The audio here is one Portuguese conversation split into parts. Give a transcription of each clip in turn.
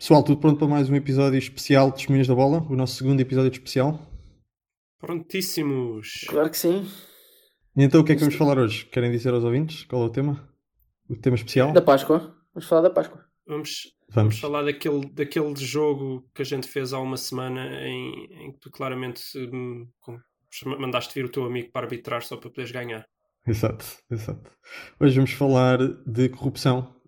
Pessoal, tudo pronto para mais um episódio especial de Testemunhas da Bola? O nosso segundo episódio especial? Prontíssimos! Claro que sim. E então o que é que vamos falar hoje? Querem dizer aos ouvintes qual é o tema? O tema especial? Da Páscoa. Vamos falar da Páscoa. Vamos, Vamos. vamos falar daquele, daquele jogo que a gente fez há uma semana em, em que tu claramente hum, mandaste vir o teu amigo para arbitrar só para poderes ganhar. Exato, exato. Hoje vamos falar de corrupção.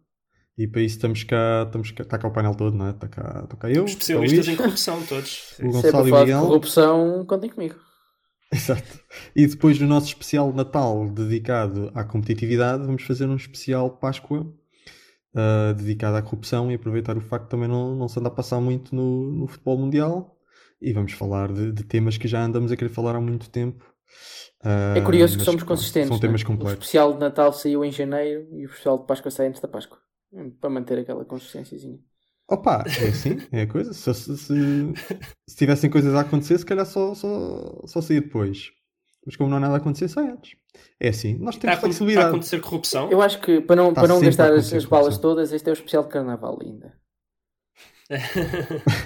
E para isso estamos cá, estamos cá, está cá o painel todo, não é? Está cá, está cá eu, o Especialistas Luís, em corrupção, todos. o Se é Gonçalo e o Miguel. corrupção, contem comigo. Exato. E depois do nosso especial de Natal dedicado à competitividade, vamos fazer um especial Páscoa ah, dedicado à corrupção e aproveitar o facto também não, não se anda a passar muito no, no futebol mundial. E vamos falar de, de temas que já andamos a querer falar há muito tempo. Ah, É curioso que somos consistentes. São é? temas O completos. especial de Natal saiu em janeiro e o especial de Páscoa sai antes da Páscoa. Para manter aquela consistênciazinha. Opa, é assim, é a coisa. Se, se, se, se tivessem coisas a acontecer, se calhar só, só, só saía depois. Mas como não há nada a acontecer, sai antes. É assim, nós Está a, temos acon- está a flexibilidade. acontecer corrupção? Eu acho que para não, Está para não gastar as, as balas todas, este é o especial de carnaval ainda.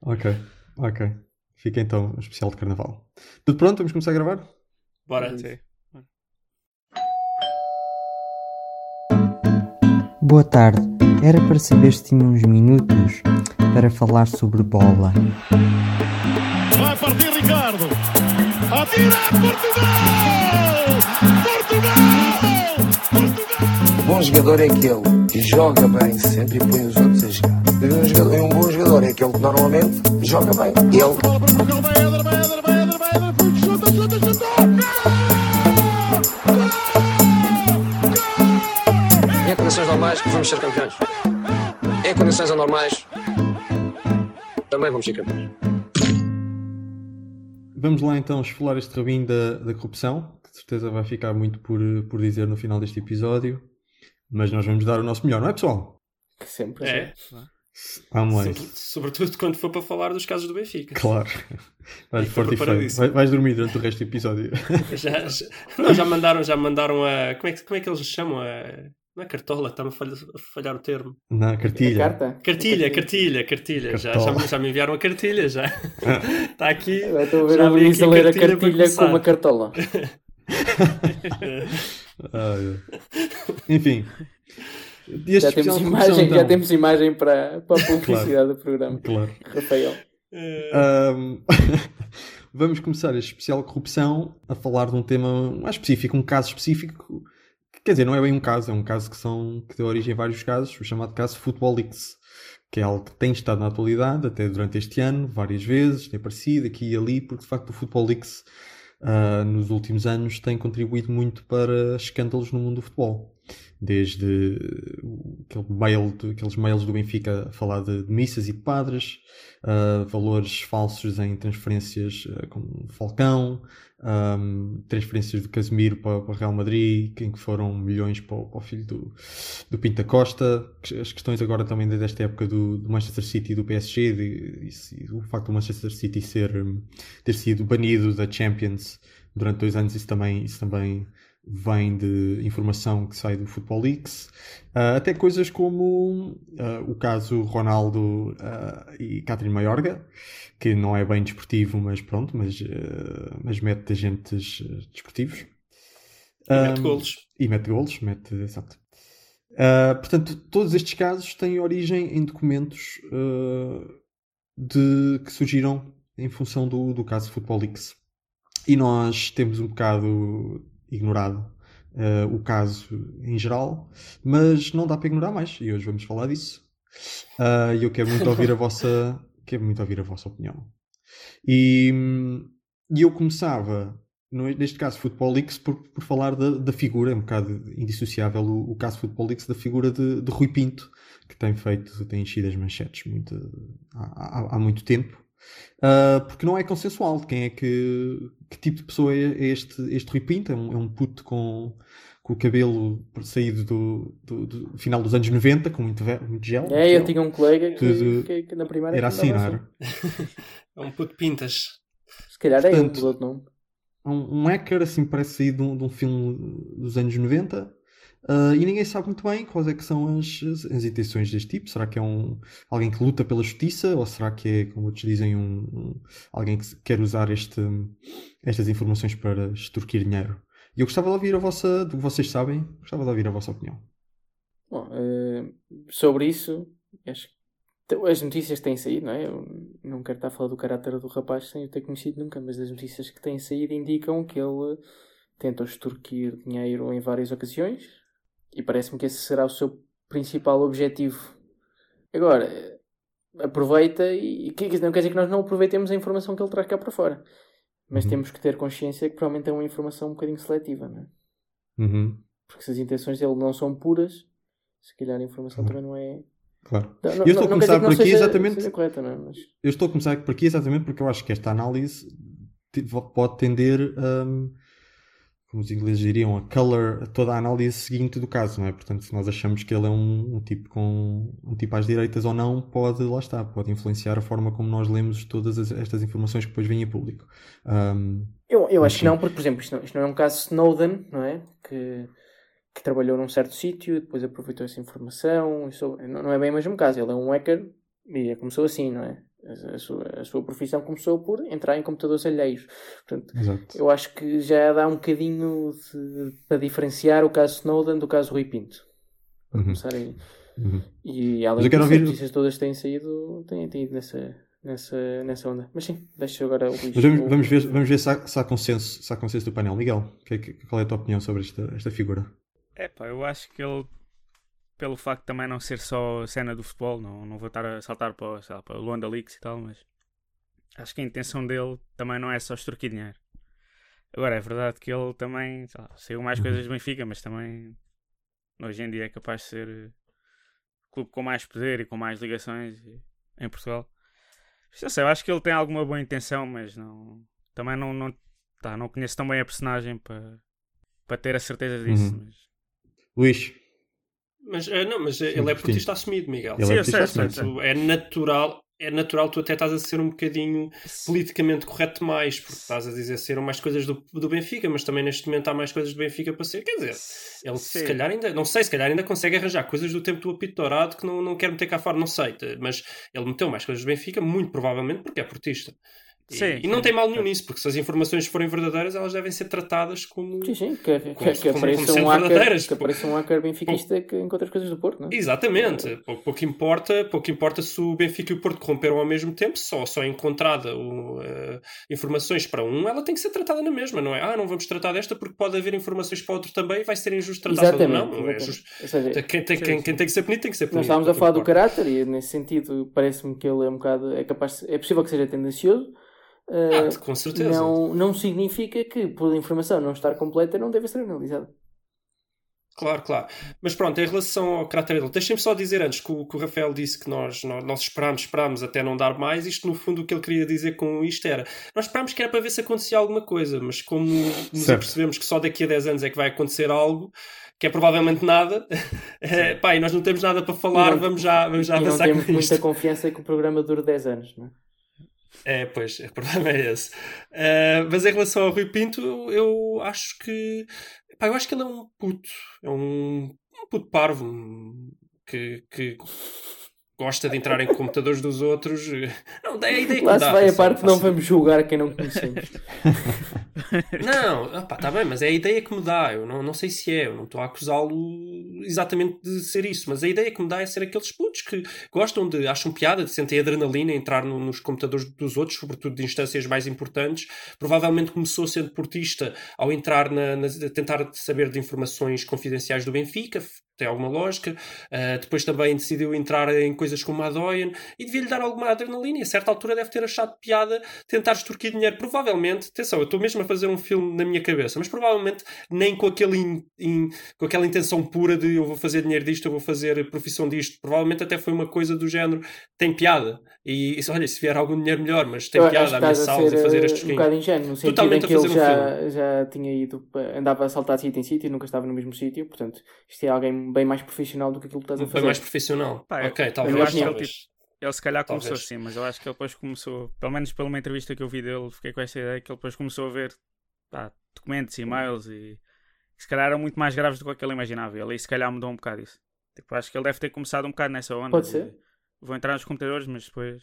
Ok, ok. Fica então o especial de carnaval. Tudo pronto? Vamos começar a gravar? Bora. Sim. Boa tarde. Era para saber se tinha uns minutos para falar sobre bola. Vai partir Ricardo. Atira Portugal! Portugal! Portugal! Bom jogador é aquele que joga bem sempre e põe os outros a jogar. E um, jogador, um bom jogador é aquele que normalmente joga bem. Ele Bola para Portugal, vai Éder, vai Éder, vai Éder, vai foi, chuta, chuta, chuta! Em condições normais vamos ser campeões. Em condições anormais também vamos ser campeões. Vamos lá então esfolar este rabinho da, da corrupção, que de certeza vai ficar muito por, por dizer no final deste episódio. Mas nós vamos dar o nosso melhor, não é pessoal? Que sempre É, Vamos lá. sobre- sobretudo quando for para falar dos casos do Benfica. Claro. Vais forte e. Vai- Vais dormir durante o resto do episódio. Já, já, não, já mandaram, já mandaram a. Como é, que, como é que eles chamam? A, não é cartola, está-me a falhar, a falhar o termo. Na A cartilha. carta? Cartilha, cartilha, cartilha. Já, Cartola. já, já me enviaram a cartilha, já. Está aqui. Agora estou a ver já o Luís a ler a cartilha com uma cartola. Ai. Enfim. Já temos, de imagem, corrupção, já então? temos imagem para, para a publicidade do programa. Claro. Rafael. Eh, Ahm, vamos começar este especial de corrupção a falar de um tema mais específico, um caso específico. Que, Quer dizer, não é bem um caso, é um caso que, são, que deu origem a vários casos, o chamado caso Football que é algo que tem estado na atualidade até durante este ano, várias vezes, tem aparecido aqui e ali, porque de facto o Football ah, nos últimos anos tem contribuído muito para escândalos no mundo do futebol. Desde aquele mail, aqueles mails do Benfica a falar de, de missas e de padres, uh, valores falsos em transferências uh, como Falcão, um, transferências do Casemiro para, para o Real Madrid, em que foram milhões para, para o filho do, do Pinta Costa, as questões agora também desde esta época do, do Manchester City e do PSG, de, isso- e o facto do Manchester City ser, ter sido banido da Champions durante dois anos, isso também, isso também vem de informação que sai do Football Leaks. Uh, até coisas como uh, o caso Ronaldo uh, e Catherine Mayorga, que não é bem desportivo, mas pronto, mas, mas mete agentes desportivos. e mete Um, golos. E mete golos, mete, exato. Portanto, todos estes casos têm origem em documentos de, que surgiram em função do, do caso Football Leaks. E nós temos um bocado ignorado uh, o caso em geral, mas não dá para ignorar mais, e hoje vamos falar disso. Uh, E eu quero muito ouvir a vossa, quero muito ouvir a vossa opinião. E, e eu começava, neste caso Football Leaks, por, por falar da, da figura, é um bocado indissociável o, o caso Football Leaks, da figura de, de Rui Pinto, que tem feito, tem enchido as manchetes muito, há, há- há muito tempo. Uh, porque não é consensual de quem é que, que tipo de pessoa é é este, este Rui Pinto, é um, é um puto com, com o cabelo saído do, do- do final dos anos 90, com muito, muito gel. É, gel. eu tinha um colega que, Tudo- que, que na primária Era assim, não era? É um puto pintas. Se calhar é Portanto, mudou de nome. um, um hacker assim parece sair de um, de um filme dos anos 90 Uh, e ninguém sabe muito bem quais é que são as, as, intenções deste tipo. Será que é um, alguém que luta pela justiça ou será que é, como outros dizem, um, um- alguém que quer usar este, estas informações para extorquir dinheiro? E eu gostava de ouvir a vossa, do que vocês sabem, gostava de ouvir a vossa opinião. Bom, eh, sobre isso, acho que as notícias têm saído, não é? Eu não quero estar a falar do caráter do rapaz sem o ter conhecido nunca, mas as notícias que têm saído indicam que ele tenta extorquir dinheiro em várias ocasiões e parece-me que esse será o seu principal objetivo. Agora, aproveita e não quer dizer que nós não aproveitemos a informação que ele traz cá para fora. Mas Uhum. temos que ter consciência que provavelmente é uma informação um bocadinho seletiva, não é? Uhum, Porque se as intenções dele não são puras, se calhar a informação Uhum. também não é. claro. Não, Eu estou a começar por aqui seja, exatamente- seja correta, não é? Mas, Eu estou a começar por aqui exatamente porque eu acho que esta análise pode tender, hum, como os ingleses diriam, a color toda a análise seguinte do caso, não é? Portanto, se nós achamos que ele é um, um tipo com um tipo às direitas ou não, pode, lá está, pode influenciar a forma como nós lemos todas as- estas informações que depois vêm a público. Hum, eu, eu acho que não, porque, por exemplo, isto não, isto não é um caso Snowden, não é? Que, que trabalhou num certo sítio, depois aproveitou essa informação. Isso, não, não é bem o mesmo caso. Ele é um hacker e começou assim, não é? A, sua, a sua profissão começou por entrar em computadores alheios. Portanto, exato. eu acho que já dá um bocadinho de- para diferenciar o caso Snowden do caso Rui Pinto. Para Uhum, começar aí. uhum. E Mas além eu quero disso, ouvir- as notícias todas têm saído têm, têm ido nessa, nessa, nessa onda. Mas sim, deixa agora o Luís. Vamos, vamos ver, vamos ver se, há, se há consenso, se há consenso do painel. Miguel, que- que- qual é a tua opinião sobre esta, esta figura? É pá, eu acho que ele, pelo facto de também não ser só a cena do futebol, não, não vou estar a saltar para, sei lá, para o Luanda Leaks e tal, mas acho que a intenção dele também não é só extorquir dinheiro. Agora, é verdade que ele também lá, saiu mais coisas do Benfica, mas também hoje em dia é capaz de ser eh, o clube com mais poder e com mais ligações em Portugal. Não sei, eu acho que ele tem alguma boa intenção, mas não, também não, não, tá, não conheço tão bem a personagem para, para ter a certeza disso. Uhum. mas- Luís, Mas, eh, não, mas eh, Sim, ele é sim. portista assumido, Miguel. Ele Sim, é eu sei, artista eu assumido, sim. É natural, é natural tu até estás a ser um bocadinho politicamente correto demais, porque estás a dizer ser mais coisas do, do Benfica, mas também neste momento há mais coisas do Benfica para ser. Quer dizer, ele se Sim. calhar ainda, não sei, se calhar ainda consegue arranjar coisas do tempo do apito dourado que não, não quer meter cá fora, não sei, mas ele meteu mais coisas do Benfica, muito provavelmente porque é portista. E, Sim, e não tem mal nenhum nisso, porque se as informações forem verdadeiras, elas devem ser tratadas como. Sim, sim, que, que, Como- que como- apareça como sendo um hacker, verdadeiras. que apareça um hacker benfiquista que encontra as coisas do Porto, não é? Exatamente, pouco, pouco importa, pouco importa se o Benfica e o Porto corromperam ao mesmo tempo, só, só é encontrada o, eh, informações para um, ela tem que ser tratada na mesma, não é? Ah, não vamos tratar desta porque pode haver informações para outro também e vai ser injusto tratar. Exatamente. Não, não é exatamente. justo. Seja, Quem tem, quem, quem tem que ser punido tem que ser punido. nós estávamos a falar do caráter e nesse sentido parece-me que ele é um bocado. É capaz é possível que seja tendencioso. Ah, eh, com certeza. não, não significa que por a informação não estar completa não deva ser analisada. Claro, claro. Mas pronto, em relação ao caráter dele, deixem-me só dizer antes que o, que o Rafael disse que nós, nós, nós esperámos, esperámos até não dar mais. Isto, no fundo, o que ele queria dizer com isto era: nós esperámos que era para ver se acontecia alguma coisa, mas como nos percebemos que só daqui a 10 anos é que vai acontecer algo, que é provavelmente nada, é, pá, e nós não temos nada para falar, não- vamos já, vamos já e não avançar temos com isto. muita confiança que o programa dure 10 anos, não é? É, pois, o problema é esse. Uh, mas em relação ao Rui Pinto, eu, acho que. Pá, eu acho que ele é um puto. É um, um puto parvo. Que, que gosta de entrar em computadores dos outros. Não, é a ideia que Lá se dá. vai a parte que não faço- vamos julgar quem não conhecemos. Não, opá, tá bem, mas é a ideia que me dá. Eu não, não sei se é, eu não estou a acusá-lo exatamente de ser isso, mas a ideia que me dá é ser aqueles putos que gostam de, acham piada, de sentem adrenalina entrar no- nos computadores dos outros, sobretudo de instâncias mais importantes. Provavelmente começou sendo portista ao entrar na, na- a tentar saber de informações confidenciais do Benfica. Tem alguma lógica. Uh, depois também decidiu entrar em coisas como a Doyen e devia-lhe dar alguma adrenalina. E a certa altura deve ter achado piada tentar extorquir dinheiro. Provavelmente, atenção, eu estou mesmo a fazer um filme na minha cabeça, mas provavelmente nem com, aquele in- in- com aquela intenção pura de eu vou fazer dinheiro disto, eu vou fazer profissão disto. Provavelmente até foi uma coisa do género, tem piada. E isso, olha, se vier algum dinheiro melhor, mas tem Eu piada que estás a ameaçá-los e fazer eh, estes um fins. bocado ingênuo, no sentido Totalmente em que ele fazer um já, já tinha ido, andava a saltar de sítio em sítio e nunca estava no mesmo sítio, portanto, isto é alguém bem mais profissional do que aquilo que estás a Foi fazer. mais profissional. Pá, eu- ok, eu talvez. acho que ele, talvez. Ele se calhar começou Talvez. assim, mas eu acho que ele depois começou, pelo menos pela uma entrevista que eu vi dele, fiquei com essa ideia que ele depois começou a ver pá, documentos, e-mails e, que se calhar eram muito mais graves do que aquele imaginava. Ele aí se calhar mudou um bocado isso. Tipo, acho que ele deve ter começado um bocado nessa onda. Pode de- ser. Vou entrar nos computadores, mas depois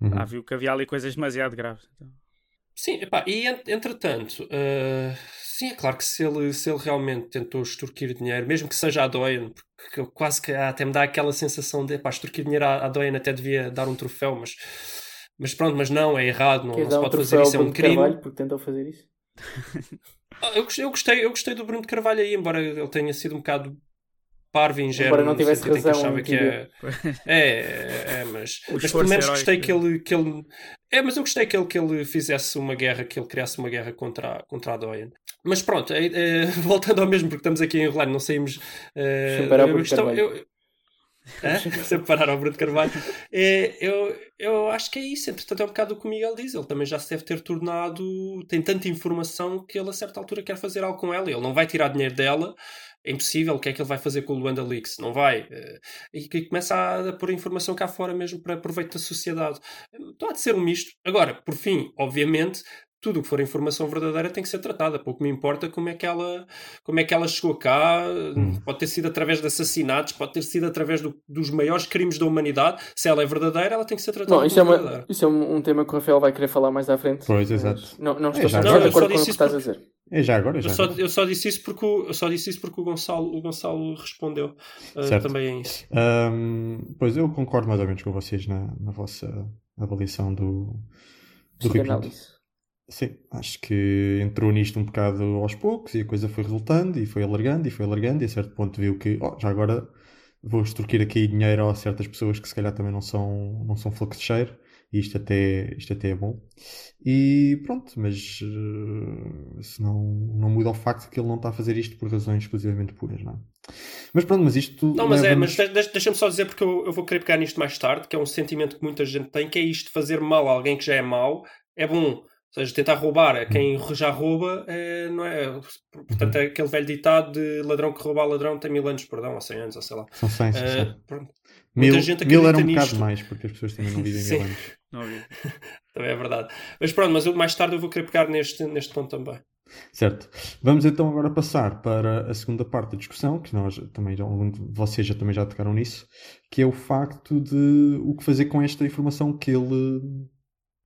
Uhum. ah, viu que havia ali coisas demasiado graves. Então, Sim, epá, e en- entretanto, eh, sim, é claro que se ele, se ele realmente tentou extorquir dinheiro, mesmo que seja a Doyen, porque eu quase que até me dá aquela sensação de, epá, extorquir dinheiro à, à Doyen até devia dar um troféu, mas, mas pronto, mas não, é errado, não, não se dar um pode fazer isso, é um Bruno crime. Carvalho porque tentou fazer isso? Ah, Eu gostei, eu, gostei, eu gostei do Bruno de Carvalho aí, embora ele tenha sido um bocado parvo ingênuo. Embora não tivesse em que razão achava em que é, é, é, é, mas, O mas pelo menos heróico gostei que ele, que ele. É, mas eu gostei que ele, que ele fizesse uma guerra, que ele criasse uma guerra contra, a- contra a Doyen. Mas pronto, é, é, voltando ao mesmo, porque estamos aqui a enrolar, não saímos. É, Sem parar a por questão- Carvalho. eu- Hã? Sem parar ao Bruno de Carvalho. É, eu, eu acho que é isso. Entretanto, é um bocado o que o Miguel diz. Ele também já se deve ter tornado. Tem tanta informação que ele, a certa altura, quer fazer algo com ela. Ele não vai tirar dinheiro dela. É impossível. O que é que ele vai fazer com o Luanda Leaks? Não vai. Eh, E que começa a, a pôr informação cá fora mesmo para proveito da sociedade. Então há de ser um misto. Agora, por fim, obviamente. Tudo o que for informação verdadeira tem que ser tratada. Pouco me importa como é que ela, como é que ela chegou cá. Pode ter sido através de assassinatos, pode ter sido através do- dos maiores crimes da humanidade. Se ela é verdadeira, ela tem que ser tratada Não, isso é, uma, verdadeira. isso é um, um tema que o Rafael vai querer falar mais à frente. Pois, exato. Não, não É, estou já só agora. de acordo com o que estás a dizer. É já agora, já Eu só, agora. eu só disse isso porque o, eu só disse isso porque o Gonçalo, o Gonçalo respondeu uh, também a isso. Ahm, pois eu concordo mais ou menos com vocês na, na vossa avaliação do, do. Psicanálise. Sim, acho que entrou nisto um bocado aos poucos e a coisa foi resultando e foi alargando e foi alargando e a certo ponto viu que oh, já agora vou extorquir aqui dinheiro a certas pessoas que se calhar também não são, não são fluxo de cheiro e isto até, isto até é bom. E pronto, mas eh, isso não, não muda o facto de que ele não está a fazer isto por razões exclusivamente puras, não é? Mas pronto, mas isto Não, mas é, mas de- de- deixa-me só dizer porque eu, eu vou querer pegar nisto mais tarde, que é um sentimento que muita gente tem, que é isto, fazer mal a alguém que já é mau, é bom. Ou seja, tentar roubar a quem já rouba, é, não é? Portanto, é aquele velho ditado de ladrão que rouba a ladrão tem mil anos, perdão, ou cem anos, ou sei lá. São 100, são Eh, 100. pronto. Mil, muita gente mil era um acredita bocado nisto. mais, porque as pessoas também não vivem mil anos. não. Também é verdade. Mas pronto, mas eu, mais tarde eu vou querer pegar neste, neste ponto também. Certo. Vamos então agora passar para a segunda parte da discussão, que nós também, já- algum de vocês já também já tocaram nisso, que é o facto de o que fazer com esta informação que ele,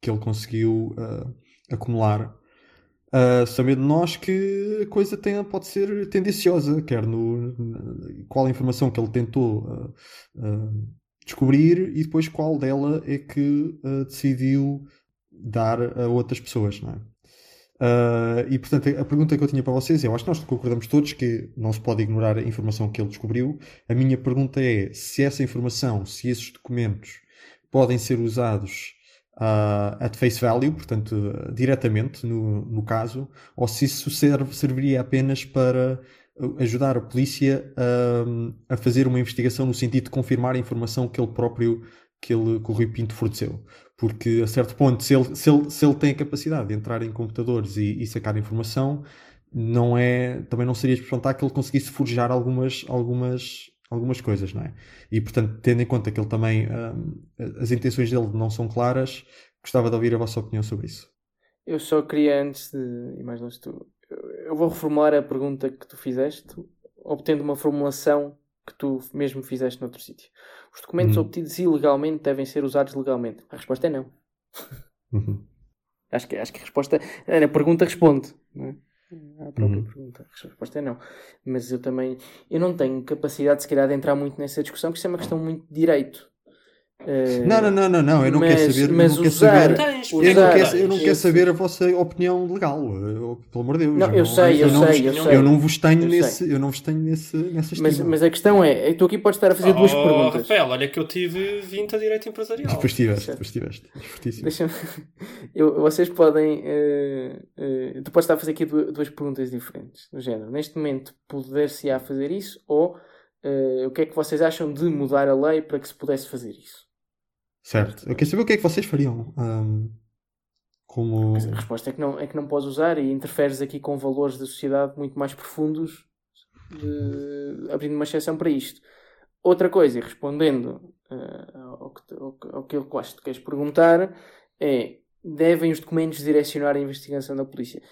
que ele conseguiu ah, acumular, ah, sabendo nós que a coisa tem, pode ser tendenciosa, quer no, qual a informação que ele tentou ah, ah, descobrir e depois qual dela é que decidiu dar a outras pessoas, não é? Uh, e portanto, a pergunta que eu tinha para vocês é: eu acho que nós concordamos todos que não se pode ignorar a informação que ele descobriu. A minha pergunta é: se essa informação, se esses documentos podem ser usados uh, at face value, portanto, uh, diretamente no, no caso, ou se isso serve, serviria apenas para uh, ajudar a polícia um, a fazer uma investigação no sentido de confirmar a informação que ele próprio, que, ele, que o Rui Pinto forneceu. Porque a certo ponto, se ele, se ele, se ele tem a capacidade de entrar em computadores e, e sacar informação, não é, também não seria espantar que ele conseguisse forjar algumas, algumas, algumas coisas, não é? E portanto, tendo em conta que ele também, hum, as intenções dele não são claras, gostava de ouvir a vossa opinião sobre isso. Eu só queria, antes de ir mais longe, tu, eu vou reformular a pergunta que tu fizeste, obtendo uma formulação que tu mesmo fizeste noutro sítio. Os documentos Uhum. obtidos ilegalmente devem ser usados legalmente? A resposta é não. Uhum. Acho que, acho que a resposta. A pergunta responde. Não é? À própria Uhum. pergunta. A resposta é não. Mas eu também. Eu não tenho capacidade, se calhar, de entrar muito nessa discussão, porque isso é uma questão muito de direito. Eh, Não, não, não, não, não, eu não mas, quero saber, eu mas não quero usar, saber, Tens, eu usar não quero, eu não quero saber a vossa opinião legal, eu- pelo amor de Deus. Não, eu sei, eu não, sei, eu vos- sei. eu não vos tenho Eu nesse, eu não vos tenho nesse, nessa Mas, estima. mas a questão é, é, tu aqui podes estar a fazer duas Oh, perguntas. Rafael, olha que eu tive 20 a direito empresarial. Depois tiveste, depois tiveste. Fortíssimo. Deixa eu, vocês podem. eh, eh, tu podes estar a fazer aqui du- duas perguntas diferentes. Do género, neste momento, poder-se-á fazer isso? Ou eh, o que é que vocês acham de mudar a lei para que se pudesse fazer isso? Certo. Eu quero saber o que é que vocês fariam. ahm, como. A resposta é que, não, é que não podes usar e interferes aqui com valores da sociedade muito mais profundos, de- abrindo uma exceção para isto. Outra coisa, e respondendo eh, ao, que, ao, ao que eu acho que queres perguntar, é: devem os documentos direcionar a investigação da polícia?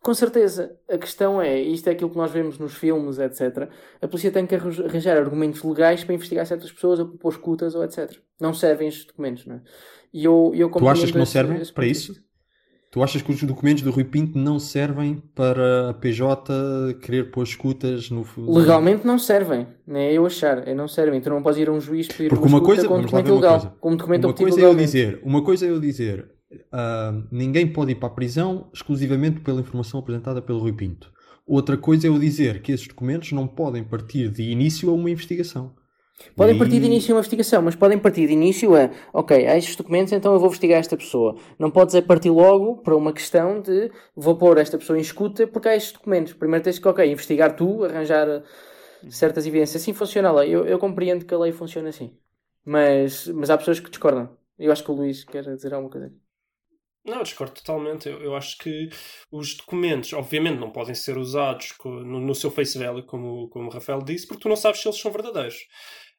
Com certeza. A questão é, isto é aquilo que nós vemos nos filmes, etc. A polícia tem que arranjar argumentos legais para investigar certas pessoas ou pôr escutas ou etc. Não servem estes documentos, não é? E eu, eu tu achas que não servem esse, para isso? Tu achas que os documentos do Rui Pinto não servem para a PJ querer pôr escutas no. Legalmente não servem, nem é eu achar, é não servem. Tu não podes ir a um juiz pedir Porque uma, uma coisa, com um documento legal. Com um documento uma coisa é eu dizer, uma coisa é eu dizer, uh, ninguém pode ir para a prisão exclusivamente pela informação apresentada pelo Rui Pinto. Outra coisa é eu dizer que esses documentos não podem partir de início a uma investigação. Podem partir de início a uma investigação, mas podem partir de início a, ok, há estes documentos, então eu vou investigar esta pessoa. Não podes é partir logo para uma questão de vou pôr esta pessoa em escuta porque há estes documentos. Primeiro tens que, ok, investigar tu, arranjar certas evidências. Assim funciona a lei. Eu, eu compreendo que a lei funciona assim. Mas, mas há pessoas que discordam. Eu acho que o Luís quer dizer alguma coisa. Não, discordo totalmente. Eu, eu, acho que os documentos, obviamente, não podem ser usados no, no, seu face value, como, como o Rafael disse, porque tu não sabes se eles são verdadeiros.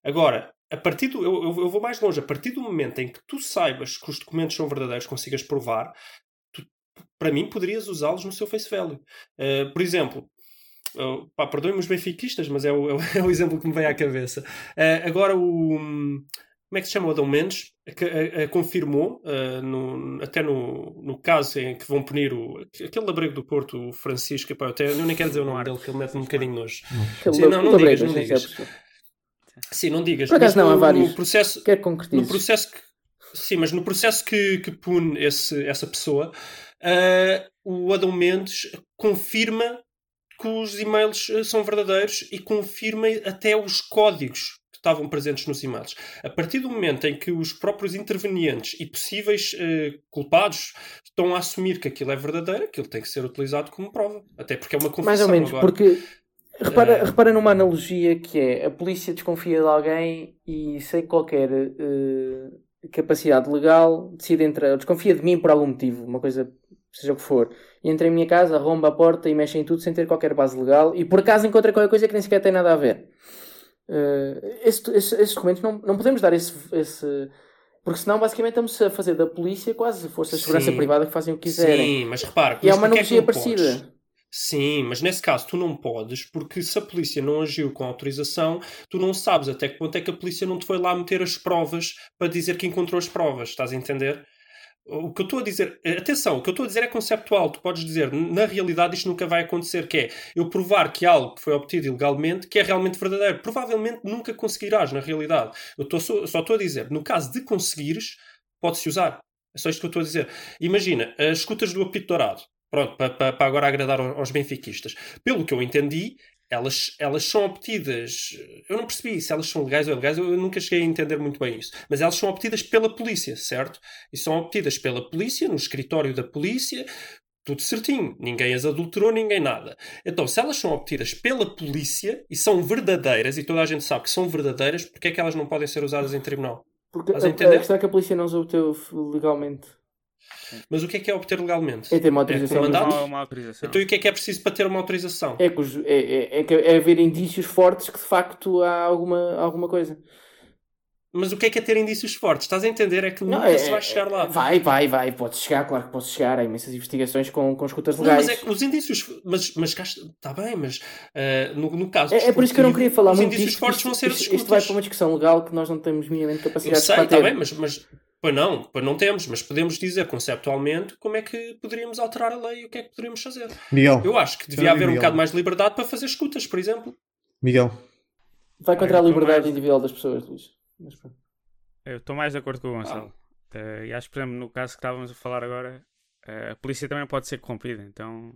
Agora, a partir do, eu, eu, vou mais longe, a partir do momento em que tu saibas que os documentos são verdadeiros, consigas provar, tu, para mim poderias usá-los no seu face value. Uh, por exemplo, pá, perdoem-me os benfiquistas, mas é o, é o, exemplo que me vem à cabeça. Uh, agora o. Como é que se chama o Adão Mendes? Confirmou, no, até no, no caso em que vão punir o, aquele labrego do Porto, o Francisco, pá, até, eu nem quero dizer o nome dele, que ele mete um bocadinho nojo. Sim, não, não digas, não digas. Sim, não digas. Por acaso não, há vários. No processo, Quer no processo que, Sim, mas no processo que, que pune esse, essa pessoa, uh, o Adão Mendes confirma que os e-mails ah, são verdadeiros e confirma até os códigos estavam presentes nos e-mails. A partir do momento em que os próprios intervenientes e possíveis uh, culpados estão a assumir que aquilo é verdadeiro, aquilo tem que ser utilizado como prova. Até porque é uma confissão. Mais ou menos, agora. porque Repara, uh... repara numa analogia que é a polícia desconfia de alguém e sem qualquer uh, capacidade legal decide entrar, desconfia de mim por algum motivo, uma coisa, seja o que for, e entra em minha casa, arromba a porta e mexe em tudo sem ter qualquer base legal e por acaso encontra qualquer coisa que nem sequer tem nada a ver. Uh, esse, esse, esses documentos não, não podemos dar esse, esse porque senão basicamente estamos a fazer da polícia quase forças de segurança Sim. privada que fazem o que quiserem. Sim, mas repara, e é uma analogia é parecida. Podes? Sim, mas nesse caso tu não podes, porque se a polícia não agiu com autorização, tu não sabes até que ponto é que a polícia não te foi lá meter as provas para dizer que encontrou as provas, estás a entender? O que eu estou a dizer, atenção, o que eu estou a dizer é conceptual. Tu podes dizer, na realidade, isto nunca vai acontecer, que é eu provar que algo que foi obtido ilegalmente que é realmente verdadeiro. Provavelmente nunca conseguirás, na realidade. Eu estou só, estou a dizer, no caso de conseguires, pode-se usar. É só isto que eu estou a dizer. Imagina, as escutas do apito dourado. Pronto, para, para agora agradar aos benfiquistas. Pelo que eu entendi, elas, elas são obtidas. Eu não percebi se elas são legais ou ilegais, eu nunca cheguei a entender muito bem isso. Mas elas são obtidas pela polícia, certo? E são obtidas pela polícia, no escritório da polícia, tudo certinho. Ninguém as adulterou, ninguém nada. Então, se elas são obtidas pela polícia e são verdadeiras, e toda a gente sabe que são verdadeiras, porque é que elas não podem ser usadas em tribunal? Porque a, a, a questão é que a polícia não as obteve legalmente. Mas o que é que é obter legalmente? É ter uma autorização. É uma, uma autorização. Então e o que é que é preciso para ter uma autorização? É, é, é, é, é haver indícios fortes que de facto há alguma, alguma coisa. Mas o que é que é ter indícios fortes? Estás a entender? É que nunca é, se vai chegar lá. Vai, vai, vai. Pode chegar, claro que pode chegar. Há imensas investigações com, com escutas legais. Não, mas é que os indícios. Mas, mas está bem, mas uh, no, no caso. É, é por isso que eu não queria falar os muito indícios disto, fortes isto, vão ser isto, isto vai para uma discussão legal que nós não temos minimamente capacidade eu sei, de Está bem, mas, mas Pois não, pois não temos, mas podemos dizer conceptualmente como é que poderíamos alterar a lei e o que é que poderíamos fazer. Miguel. Eu acho que devia haver Miguel. um bocado mais de liberdade para fazer escutas, por exemplo. Miguel. Vai contra a liberdade mais... individual das pessoas, Luís. Mas, eu estou mais de acordo com o Gonçalo. Ah. Uh, e acho que, por exemplo, no caso que estávamos a falar agora, uh, a polícia também pode ser corrompida. Então,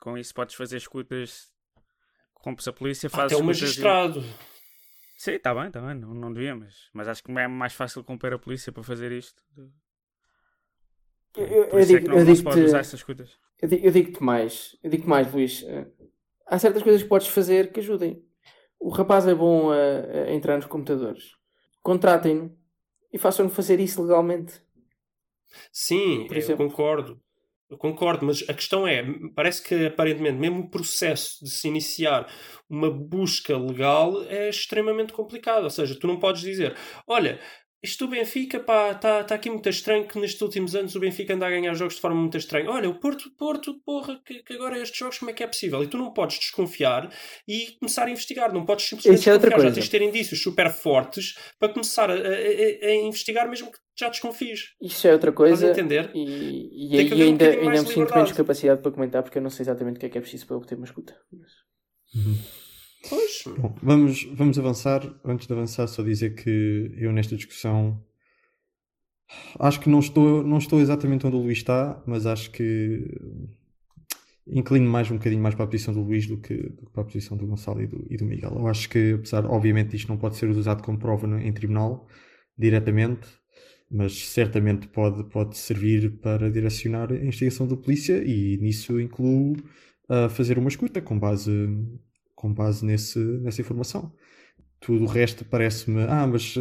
com isso, podes fazer escutas. Corrompes a polícia, faz Até o magistrado. E... Sim, está bem, está bem, não, não devia, mas, mas acho que é mais fácil comprar a polícia para fazer isto. Eu, eu, eu digo, é que não, eu digo pode usar essas coisas. Eu, eu digo-te mais, eu digo mais, Luís. Eh, há certas coisas que podes fazer que ajudem. O rapaz é bom a, a entrar nos computadores. Contratem-no e façam-no fazer isso legalmente. Sim, eu concordo. Eu concordo, mas a questão é, parece que aparentemente mesmo o processo de se iniciar uma busca legal é extremamente complicado. Ou seja, tu não podes dizer, olha, isto do Benfica, pá, está tá aqui muito estranho que nestes últimos anos o Benfica anda a ganhar jogos de forma muito estranha. Olha, o Porto, Porto, porra, que, que agora estes jogos como é que é possível? E tu não podes desconfiar e começar a investigar, não podes simplesmente Isso é outra desconfiar, já coisa. tens de ter indícios super fortes para começar a, a- a- a investigar mesmo que já desconfies. Isso é outra Estás a coisa. entender? E, e haver um ainda, ainda me sinto menos capacidade para comentar porque eu não sei exatamente o que é que é preciso para obter uma escuta. Mas- Pois. Bom, vamos, vamos avançar. Antes de avançar, só dizer que eu nesta discussão acho que não estou, não estou exatamente onde o Luís está, mas acho que inclino mais um bocadinho mais para a posição do Luís do que, do que para a posição do Gonçalo e do, e do Miguel. Eu acho que, apesar, obviamente, isto não pode ser usado como prova no- em tribunal diretamente, mas certamente pode, pode servir para direcionar a investigação da polícia e nisso incluo a fazer uma escuta com base, com base nesse, nessa informação. Tudo o resto parece-me, ah, mas,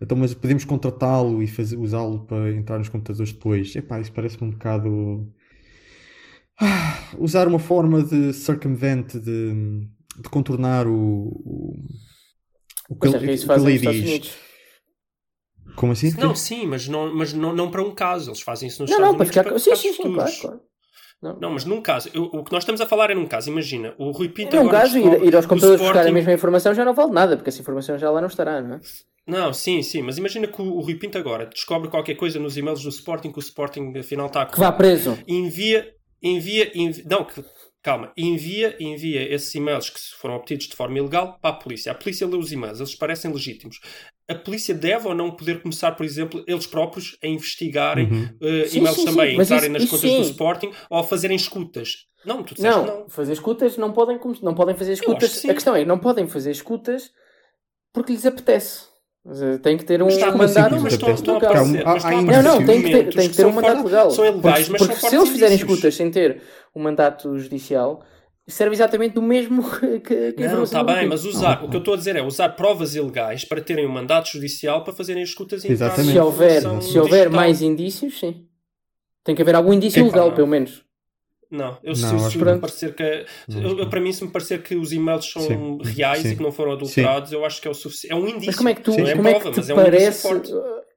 então, mas podemos contratá-lo e usá-lo para entrar nos computadores depois. Epá, isso parece-me um bocado. Ah, usar uma forma de circumvent, de, de contornar o, o, o que, é isso o que a lei diz. Como assim? Não, sim, mas não, mas não, não para um caso. Eles fazem isso nos Não, Estados não, para Unidos ficar. para Sim, sim, sim, claro, claro. Não. Não, mas num caso, eu- o que nós estamos a falar é num caso, imagina, o Rui Pinto É um agora caso, ir, descobre ir aos computadores buscar a Sporting- mesma informação já não vale nada, porque essa informação já lá não estará, não é? Não, sim, sim, mas imagina que o, o Rui Pinto agora descobre qualquer coisa nos e-mails do Sporting que o Sporting afinal está a Que vá preso. envia, envia, envia não, que, calma, envia, envia esses e-mails que foram obtidos de forma ilegal para a polícia. A polícia lê os e-mails, eles parecem legítimos. A polícia deve ou não poder começar, por exemplo, eles próprios a investigarem Uhum. eh, Sim, e-mails sim, também, sim, entrarem isso- nas isso contas do. Sporting ou a fazerem escutas. Não, tu disseste Não, não. fazer escutas não podem, não podem fazer escutas. que. A questão é, não podem fazer escutas porque lhes apetece. Eh, Tem que ter um está- mandato não, mas estão- estão a legal. Não, não, tem que ter, tem que ter um mandato legal. São ilegais, porque mas porque são se eles fizerem escutas sem ter um mandato judicial, serve exatamente do mesmo que, que a Não, está bem, mas usar, o que eu estou a dizer é usar provas ilegais para terem um mandato judicial para fazerem as escutas e entrar Exatamente. Se houver, se houver digital. mais indícios, sim. Tem que haver algum indício Epá, legal, não. pelo menos. Não, eu, Não, se, se que me parecer que. Eu- para mim, se me parecer que os e-mails são Sim, reais sim. e que não foram adulterados, eu acho que é o suficiente. É um indício. Mas como é que tu, Não é como é prova, que te mas é um indício parece, forte.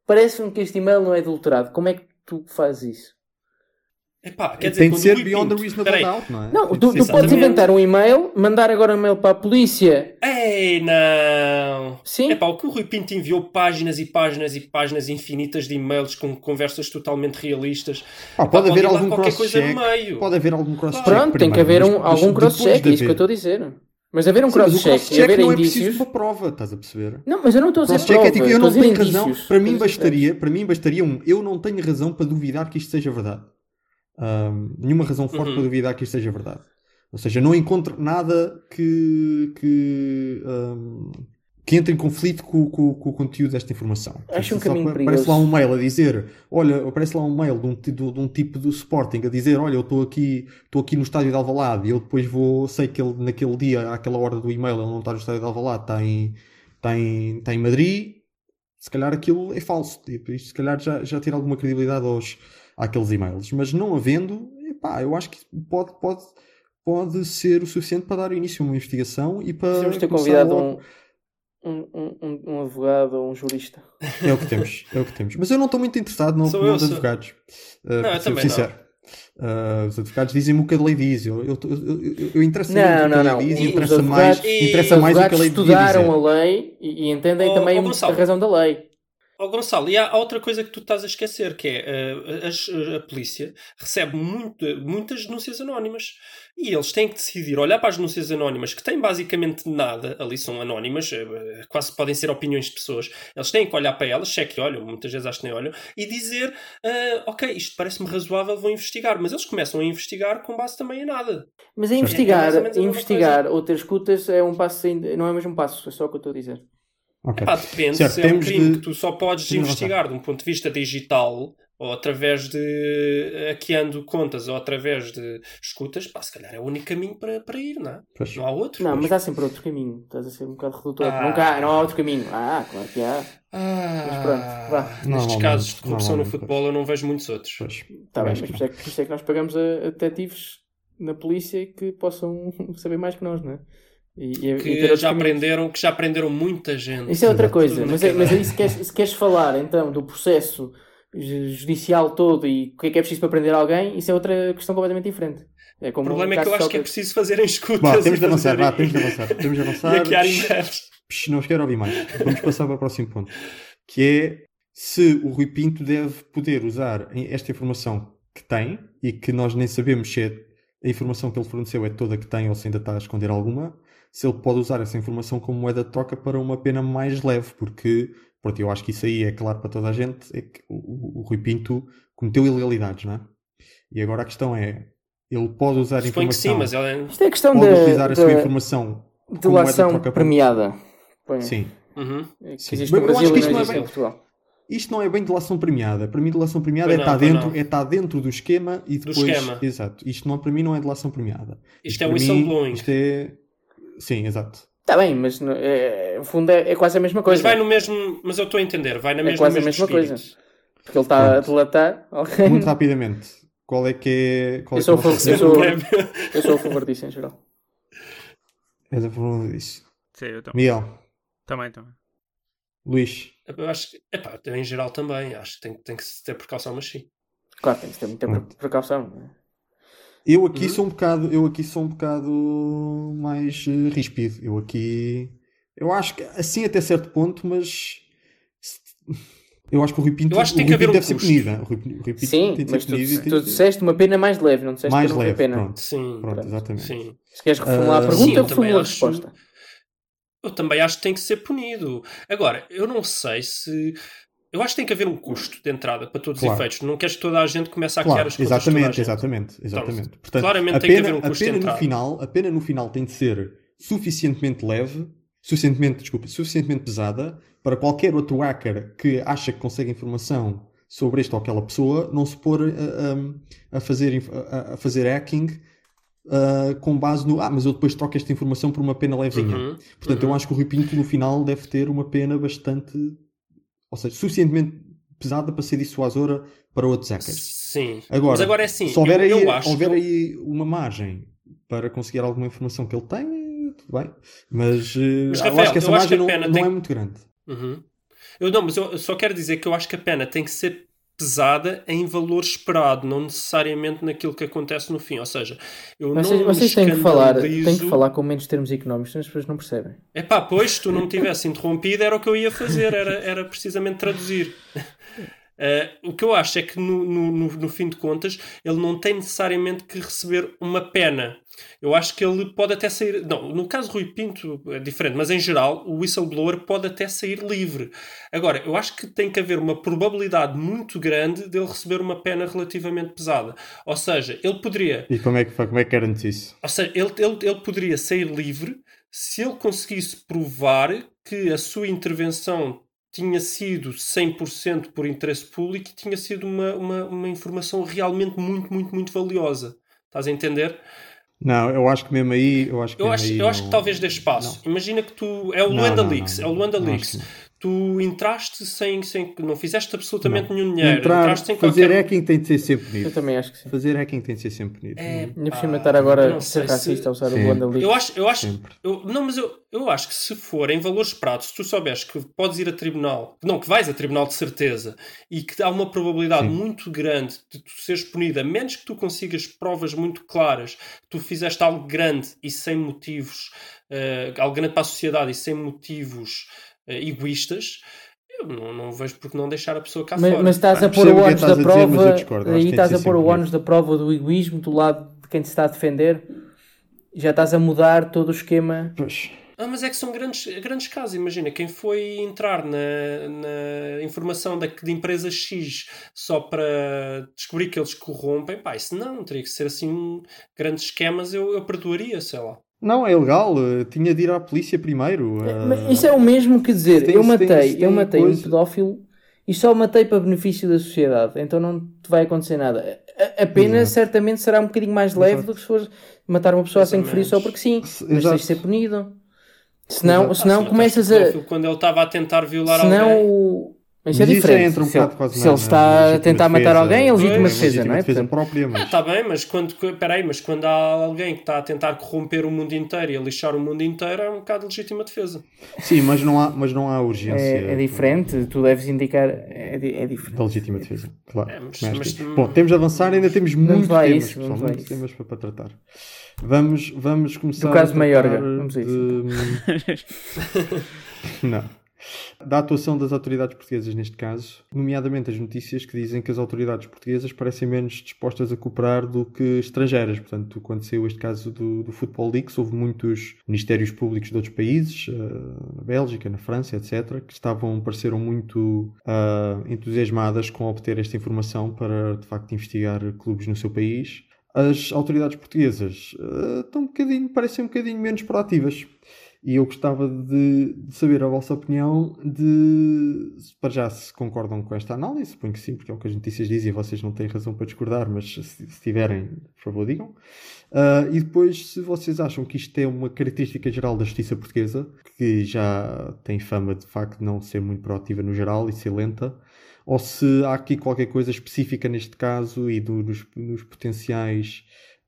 parece-me que este e-mail não é adulterado. Como é que tu fazes isso? Epá, quer dizer, Tem de ser beyond the reasonable Peraí. doubt, não é? Não, tu, tu podes inventar um e-mail, mandar agora um e-mail para a polícia. Ei, não! Sim. Epá, o que o Rui Pinto enviou páginas e páginas e páginas infinitas de e-mails com conversas totalmente realistas. Ah, Epá, pode haver ir lá algum qualquer coisa no cross-check. meio. Pode haver algum cross-check. Pronto, tem que haver um, algum cross-check, é isso que eu haver- estou a dizer. Mas haver um cross-check e haver não é indícios. preciso para prova, estás a perceber? Não, mas eu não estou a dizer Cross-check prova, é tipo, eu não tenho razão. Para mim Coisas bastaria, para mim bastaria um, eu não tenho razão para duvidar que isto seja verdade. Ahm, nenhuma razão forte Uhum. para duvidar que isto seja verdade. Ou seja, não encontro nada que que, ahm, que entre em conflito com, com- com o conteúdo desta informação. Acho um caminho Aparece perigoso. lá um mail a dizer, olha, aparece lá um mail de um, de, de um tipo do Sporting a dizer, olha, eu estou aqui, estou aqui no estádio de Alvalade e eu depois vou, sei que ele naquele dia, àquela hora do e-mail, ele não está no estádio de Alvalade, está em, está em, está em Madrid. Se calhar aquilo é falso. Tipo, isto se calhar já, já tira alguma credibilidade aos, àqueles e-mails. Mas não havendo, epá, eu acho que pode, pode, pode ser o suficiente para dar início a uma investigação e para. Devíamos ter convidado logo- um, um, um, um advogado ou um jurista. É o que temos, é o que temos. Mas eu não estou muito interessado na opinião dos sou- advogados. Uh, Não, eu também não. sincero. Uh, os advogados dizem-me o que a lei diz. Eu, eu, eu, eu, eu interessa-me Não, muito o que não, a não. lei diz e Os interessa advogados- mais, E- interessa mais o que a lei dizer. estudaram a lei e, e entendem Oh, também oh, a razão da lei. Ó Gonçalo, e há outra coisa que tu estás a esquecer, que é as- a polícia recebe muito- muitas denúncias anónimas. E eles têm que decidir olhar para as denúncias anónimas que têm basicamente nada, ali são anónimas, eh, quase podem ser opiniões de pessoas, eles têm que olhar para elas, cheque olham, muitas vezes acho que nem olham, e dizer eh, ok, isto parece-me razoável, vou investigar, mas eles começam a investigar com base também em nada. Mas a É investigar, mesma investigar ou ter escutas é um passo ainda, não é o mesmo passo, é só o que eu estou a dizer. Ok. Pá, depende Certo, se é um crime de- que tu só podes de investigar de um ponto de vista digital ou através de hackeando contas ou através de escutas, pá, se calhar é o único caminho para, para ir, não é? Pois. Não há outro. Não, pois. mas há sempre outro caminho. Estás a ser um bocado redutor. Ah. Nunca há, não há outro caminho. Ah, claro que há. Ah, Mas pronto, vá. Nestes casos de corrupção no futebol eu não vejo muitos outros. Pois. Está bem, mas que por isso, é que, por isso é que nós pagamos a, a detetives na polícia que possam saber mais que nós, não é? E, e- e ter que já aprenderam, que já aprenderam muita gente. Isso é outra coisa, mas, é, mas aí se queres, se queres falar então do processo ju- judicial todo e o que é que é preciso para prender alguém, isso é outra questão completamente diferente. É O problema é que eu acho que é Sócrates. preciso fazerem escutas. Vá, e temos de avançar, vá, temos de avançar. Temos de avançar. E hackear e-mails. Psh, não os quero ouvir mais. Vamos passar para o próximo ponto. Que é se o Rui Pinto deve poder usar esta informação que tem e que nós nem sabemos se é a informação que ele forneceu é toda que tem ou se ainda está a esconder alguma, se ele pode usar essa informação como moeda de troca para uma pena mais leve, porque pronto, eu acho que isso aí é claro para toda a gente, é que o, o- o Rui Pinto cometeu ilegalidades, não é? E agora a questão é, ele pode usar a que sim, informação, mas ele é. Isto é questão pode da, utilizar a sua da informação como moeda de troca para- premiada. Põe. Sim. Uhum. É que Sim. Mas eu acho que isto não não é bem-. Isto não é bem delação premiada. Para mim, delação premiada é Pois estar, não, dentro, não. é estar dentro do esquema e Do depois. esquema. Exato. Isto não, para mim não é delação premiada. Isto é para mim, whistleblowing. Isto é. Sim, exato. Está bem, mas no, é, no fundo é, é quase a mesma Mas coisa. vai no mesmo. Mas eu estou a entender, vai na É mesma. quase a mesma coisa. Porque ele está a delatar alguém. Muito rapidamente. Qual é que é. Qual Eu é sou que é favor- eu sou-. Eu sou a favor disso em geral. És a favor disso. Sim, eu também. Miguel. Também, também. Luís. Eu acho que. Epá, em geral também. Acho que tem, tem que se ter precaução, mas sim. Claro, tem que ter muita Pronto. precaução. É? Eu aqui Uhum. sou um bocado. Eu aqui sou um bocado mais eh, ríspido. Eu aqui. Eu acho que assim até certo ponto, mas. Eu acho que o Rui Pinto, Eu acho que tem o que haver um deve ser punido. hein? O Rui, o Rui Pinto Sim, tem de mas ser tu, punido tem tu de- disseste uma pena mais leve, não disseste mais leve. pena. Pronto. Sim. Pronto, exatamente. Sim. Se queres reformular Ah, a pergunta, sim, eu reformulo também a acho- resposta. Eu também acho que tem que ser punido. Agora, eu não sei se. Eu acho que tem que haver um custo de entrada para todos Claro. os efeitos. Não queres que toda a gente comece a Claro, as contas de toda a exatamente, exatamente, exatamente. Portanto, claramente a tem que pena, haver um a custo de pena no entrada. final, a pena no final tem de ser suficientemente leve, suficientemente, desculpa, suficientemente pesada para qualquer outro hacker que acha que consegue informação sobre esta ou aquela pessoa não se pôr a, a- a fazer, a, a fazer hacking ah, com base no ah, mas eu depois troco esta informação por uma pena levezinha. Uhum, Portanto, eu acho que o Rui Pinto no final deve ter uma pena bastante, ou seja, suficientemente pesada para ser dissuasora para outros hackers. Sim. Agora, Mas agora é assim. se houver, eu, aí, eu houver que- aí uma margem para conseguir alguma informação que ele tem, tudo bem. Mas, eh, Mas, eu Rafael, acho que essa eu acho que margem a não, não tem- é muito grande. Uhum. Eu não, mas eu só quero dizer que eu acho que a pena tem que ser pesada em valor esperado, não necessariamente naquilo que acontece no fim. Ou seja, eu Vocês, não vocês têm, que falar, têm que falar com menos termos económicos, senão as pessoas não percebem. Epá, pois, se tu não me tivesse interrompido, era o que eu ia fazer, era, era precisamente traduzir. Eh, o que eu acho é que, no, no, no, fim de contas, ele não tem necessariamente que receber uma pena. Eu acho que ele pode até sair. Não, no caso Rui Pinto é diferente, mas em geral, o whistleblower pode até sair livre. Agora, eu acho que tem que haver uma probabilidade muito grande dele receber uma pena relativamente pesada. Ou seja, ele poderia E como é que, como é que garantes isso? ou seja, ele, ele, ele poderia sair livre se ele conseguisse provar que a sua intervenção tinha sido 100% por interesse público e tinha sido uma, uma, uma informação realmente muito, muito, muito valiosa. Estás a entender? Não, eu acho que mesmo aí. Eu acho que, Eu acho, eu acho não- que talvez dê espaço. Imagina que tu. É o Não, Luanda não, Leaks. não, é o Luanda não, Leaks. Tu entraste sem, sem. Não fizeste absolutamente não. nenhum dinheiro. Entrar, entraste sem fazer qualquer. hacking tem de ser sempre Eu punido. também acho que sim. Fazer hacking tem de ser sempre punido. É, Ainda por pá, cima estar agora não a ser sei se- racista a usar Sim. o Leaks. Eu acho, eu acho, eu, não, mas eu, eu acho que se for em valores pratos, se tu souberes que podes ir a tribunal, não, que vais a tribunal de certeza e que há uma probabilidade Sim. muito grande de tu seres punido, a menos que tu consigas provas muito claras, que tu fizeste algo grande e sem motivos, eh, algo grande para a sociedade e sem motivos egoístas, eu não, não vejo porque não deixar a pessoa cá Mas, fora. mas estás a pôr o que ónus da dizer, prova, que aí estás a pôr o ónus da prova do egoísmo do lado de quem te está a defender, já estás a mudar todo o esquema. Pois. Ah, mas é que são grandes, grandes casos. Imagina, quem foi entrar na, na informação da, de empresa X só para descobrir que eles corrompem, pá, isso não, teria que ser assim grandes esquemas, eu, eu perdoaria, sei lá. Não, é ilegal. eh, Tinha de ir à polícia primeiro. eh, Mas Isso é o mesmo que dizer, tem- eu matei, tem eu matei um coisa- pedófilo e só o matei para benefício da sociedade, então não te vai acontecer nada. A, pena Exato. certamente será um bocadinho mais leve Exato. do que se for matar uma pessoa sangue frio só porque sim, Se- mas exato. tens de ser punido. Senão, Exato. senão Ah, se começas a. Quando ele estava a tentar violar Senão alguém. o. Mas, é diferente. Um se, ele, quase se ele está a tentar matar defesa, alguém, é legítima defesa, não é? defesa própria, mas... Está bem, mas quando, peraí, mas quando há alguém que está a tentar corromper o mundo inteiro e a lixar o mundo inteiro, é um bocado de legítima defesa. Sim, mas não há, mas não há urgência. É, é diferente, tu deves indicar. É, é diferente. Da legítima defesa, claro. É, mas, mas, Bom, temos de avançar, ainda temos muitos temas, isso, pessoal, muitos temas para, para tratar. Vamos, vamos começar. Do caso Maiorga, vamos de... não da atuação das autoridades portuguesas neste caso, nomeadamente as notícias que dizem que as autoridades portuguesas parecem menos dispostas a cooperar do que estrangeiras. Portanto, quando saiu este caso do, do Football Leaks, houve muitos ministérios públicos de outros países, uh, na Bélgica, na França, etc., que estavam, pareceram muito uh, entusiasmadas com obter esta informação para, de facto, investigar clubes no seu país. As autoridades portuguesas uh, estão um bocadinho, parecem um bocadinho menos proativas. E eu gostava de, de, saber a vossa opinião de para já se concordam com esta análise, suponho que sim, porque é o que as notícias dizem e vocês não têm razão para discordar, mas se, se tiverem, por favor, digam. Uh, e depois, se vocês acham que isto é uma característica geral da justiça portuguesa, que já tem fama de facto de não ser muito proativa no geral e ser lenta, ou se há aqui qualquer coisa específica neste caso e do, nos, nos potenciais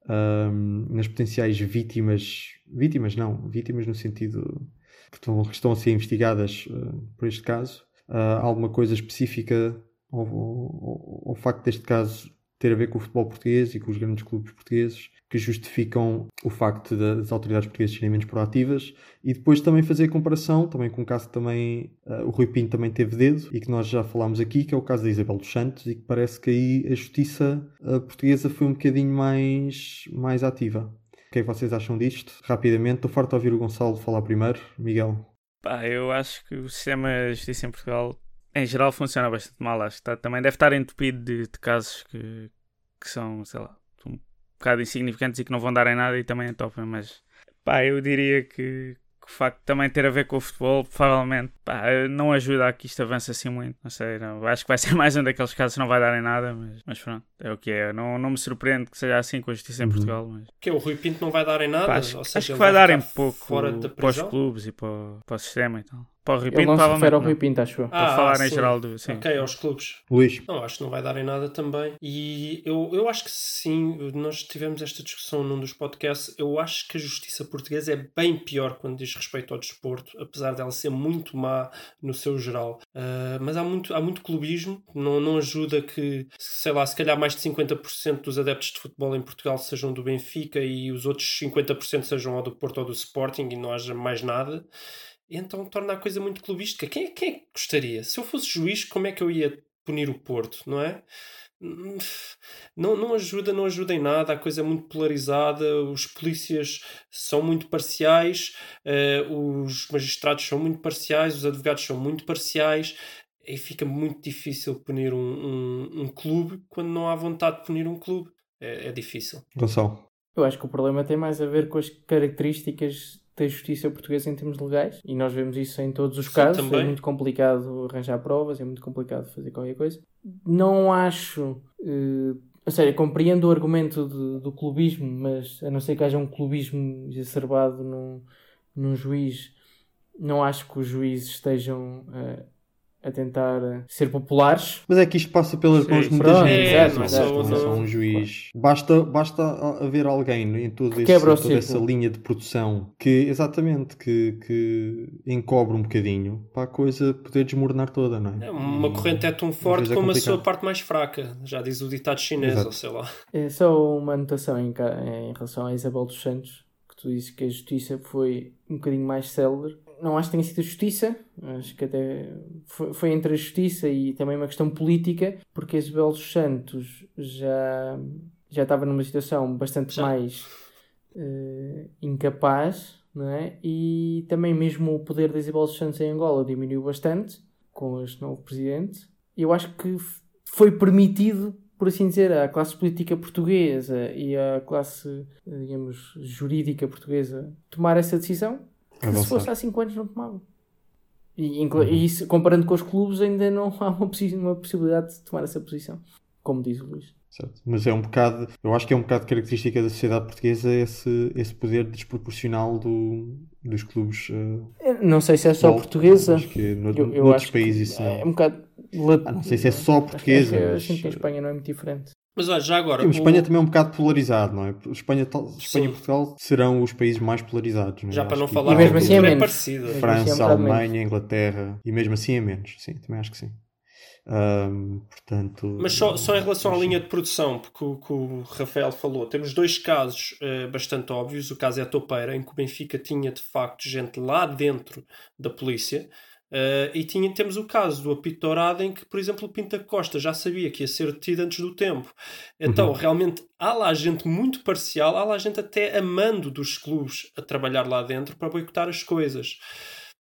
um, nas potenciais vítimas, vítimas não, vítimas no sentido que estão, que estão a ser investigadas uh, por este caso, uh, alguma coisa específica ao, ao, ao, facto deste caso ter a ver com o futebol português e com os grandes clubes portugueses que justificam o facto das autoridades portuguesas serem menos proativas e depois também fazer a comparação também com um caso que também uh, o Rui Pinto também teve dedo e que nós já falámos aqui, que é o caso da Isabel dos Santos e que parece que aí a justiça uh, portuguesa foi um bocadinho mais, mais ativa. O que é que vocês acham disto? Rapidamente, estou farto de ouvir o Gonçalo falar primeiro. Miguel? Pá, eu acho que o sistema de justiça em Portugal em geral funciona bastante mal. Acho que tá, também deve estar entupido de, de casos que, que são, sei lá, bocado insignificantes e que não vão dar em nada e também entopem, mas pá, eu diria que, que o facto de também ter a ver com o futebol, provavelmente, pá, não ajuda a que isto avance assim muito. Não sei, não, acho que vai ser mais um daqueles casos que não vai dar em nada, mas, mas pronto, é o que é. Não, não me surpreende que seja assim com a justiça em uhum. Portugal. Mas... Que o Rui Pinto não vai dar em nada? Pá, acho, seja, acho que vai, vai dar em pouco para os clubes e para, para o sistema e tal. Para o Rui Pinto, Ele não se refere ao Rui Pinto, acho eu. Para ah, falar em geral do. Sim. Ok, aos clubes. Luís. Não, acho que não vai dar em nada também. E eu, eu acho que sim, nós tivemos esta discussão num dos podcasts. Eu acho que a justiça portuguesa é bem pior quando diz respeito ao desporto, apesar dela ser muito má no seu geral. Uh, mas há muito, há muito clubismo, não, não ajuda que, sei lá, se calhar mais de 50% dos adeptos de futebol em Portugal sejam do Benfica e os outros 50% sejam ou do Porto ou do Sporting e não haja mais nada então torna a coisa muito clubística. Quem, é, quem é que gostaria? Se eu fosse juiz, como é que eu ia punir o Porto, não é? Não, não ajuda, não ajuda em nada, a coisa é muito polarizada, os polícias são muito parciais, uh, os magistrados são muito parciais, os advogados são muito parciais, e fica muito difícil punir um, um, um clube quando não há vontade de punir um clube. É, é difícil. Gonçalo. Eu acho que o problema tem mais a ver com as características da justiça portuguesa em termos legais e nós vemos isso em todos os Sim, casos. Também. É muito complicado arranjar provas, é muito complicado fazer qualquer coisa. Não acho. Uh, a sério, compreendo o argumento de, do clubismo, mas a não ser que haja um clubismo exacerbado num, num juiz, não acho que os juízes estejam uh, a tentar ser populares. Mas é que isto passa pelas mãos de muita gente. É, não, sou, só um juiz. Basta, basta haver alguém em todo esse, toda essa linha de produção que, exatamente, que, que encobre um bocadinho para a coisa poder desmoronar toda, não é? é uma corrente é tão forte é como a sua parte mais fraca, já diz o ditado chinês, Exato. ou sei lá. É só uma anotação em, em relação a Isabel dos Santos, que tu disse que a justiça foi um bocadinho mais célere não acho que tenha sido a justiça, acho que até foi, foi, entre a justiça e também uma questão política, porque Isabel dos Santos já, já estava numa situação bastante já. mais uh, incapaz, não é? E também mesmo o poder da Isabel dos Santos em Angola diminuiu bastante com este novo presidente. Eu acho que foi permitido por assim dizer, à classe política portuguesa e à classe, digamos, jurídica portuguesa tomar essa decisão que se fosse há 5 anos não tomavam. E, uhum. e isso, comparando com os clubes, ainda não há uma, possi uma possibilidade de tomar essa posição, como diz o Luís. Certo. Mas é um bocado, eu acho que é um bocado característica da sociedade portuguesa esse, esse poder desproporcional do, dos clubes. Uh, não sei se é só portuguesa. Acho que no, eu, eu noutros países isso é, é um bocado Ah, não sei se é só portuguesa. Acho que, mas, assim que em Espanha não é muito diferente. Mas olha, já agora. Sim, o- Espanha também é um bocado polarizado, não é? Espanha, tal- Espanha e Portugal serão os países mais polarizados. Não é? Já para Acho não que falar E mesmo assim é é menos. assim é um França, bocado menos. Alemanha, Inglaterra e mesmo assim é menos. Sim, também acho que sim. Ahm, portanto, Mas só, só em relação à linha de produção, porque o que o Rafael falou, temos dois casos eh, bastante óbvios. O caso é a Topeira, em que o Benfica tinha de facto gente lá dentro da polícia. Eh, e tinha, temos o caso do apito dourado em que, por exemplo, o Pinta Costa já sabia que ia ser detido antes do tempo. Então, Uhum. realmente, há lá gente muito parcial, há lá gente até amando dos clubes a trabalhar lá dentro para boicotar as coisas.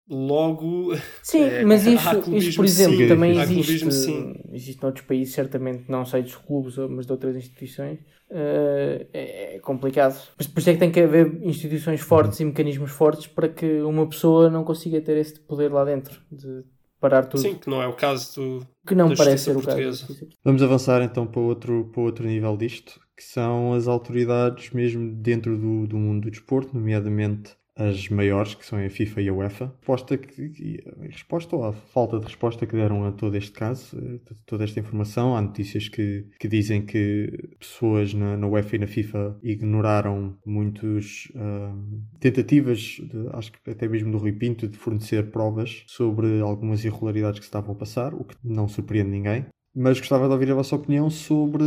Logo, Sim, É, mas isso, isso por exemplo, sim. também existe, sim. existe noutros países, certamente, não sei dos clubes, mas de outras instituições. eh, é, é complicado. Mas por isso é que tem que haver instituições fortes e mecanismos fortes para que uma pessoa não consiga ter esse poder lá dentro de parar tudo. sim, que não é o caso do, que não da parece ser justiça o portuguesa. caso. Vamos avançar então para outro, para outro nível disto, que são as autoridades mesmo dentro do, do mundo do desporto, nomeadamente as maiores, que são a FIFA e a UEFA. Resposta, que, resposta ou a falta de resposta que deram a todo este caso, eh, toda esta informação. Há notícias que, que dizem que pessoas na, na UEFA e na FIFA ignoraram muitos ah, tentativas, de- acho que até mesmo do Rui Pinto, de fornecer provas sobre algumas irregularidades que estavam a passar, o que não surpreende ninguém. Mas gostava de ouvir a vossa opinião sobre,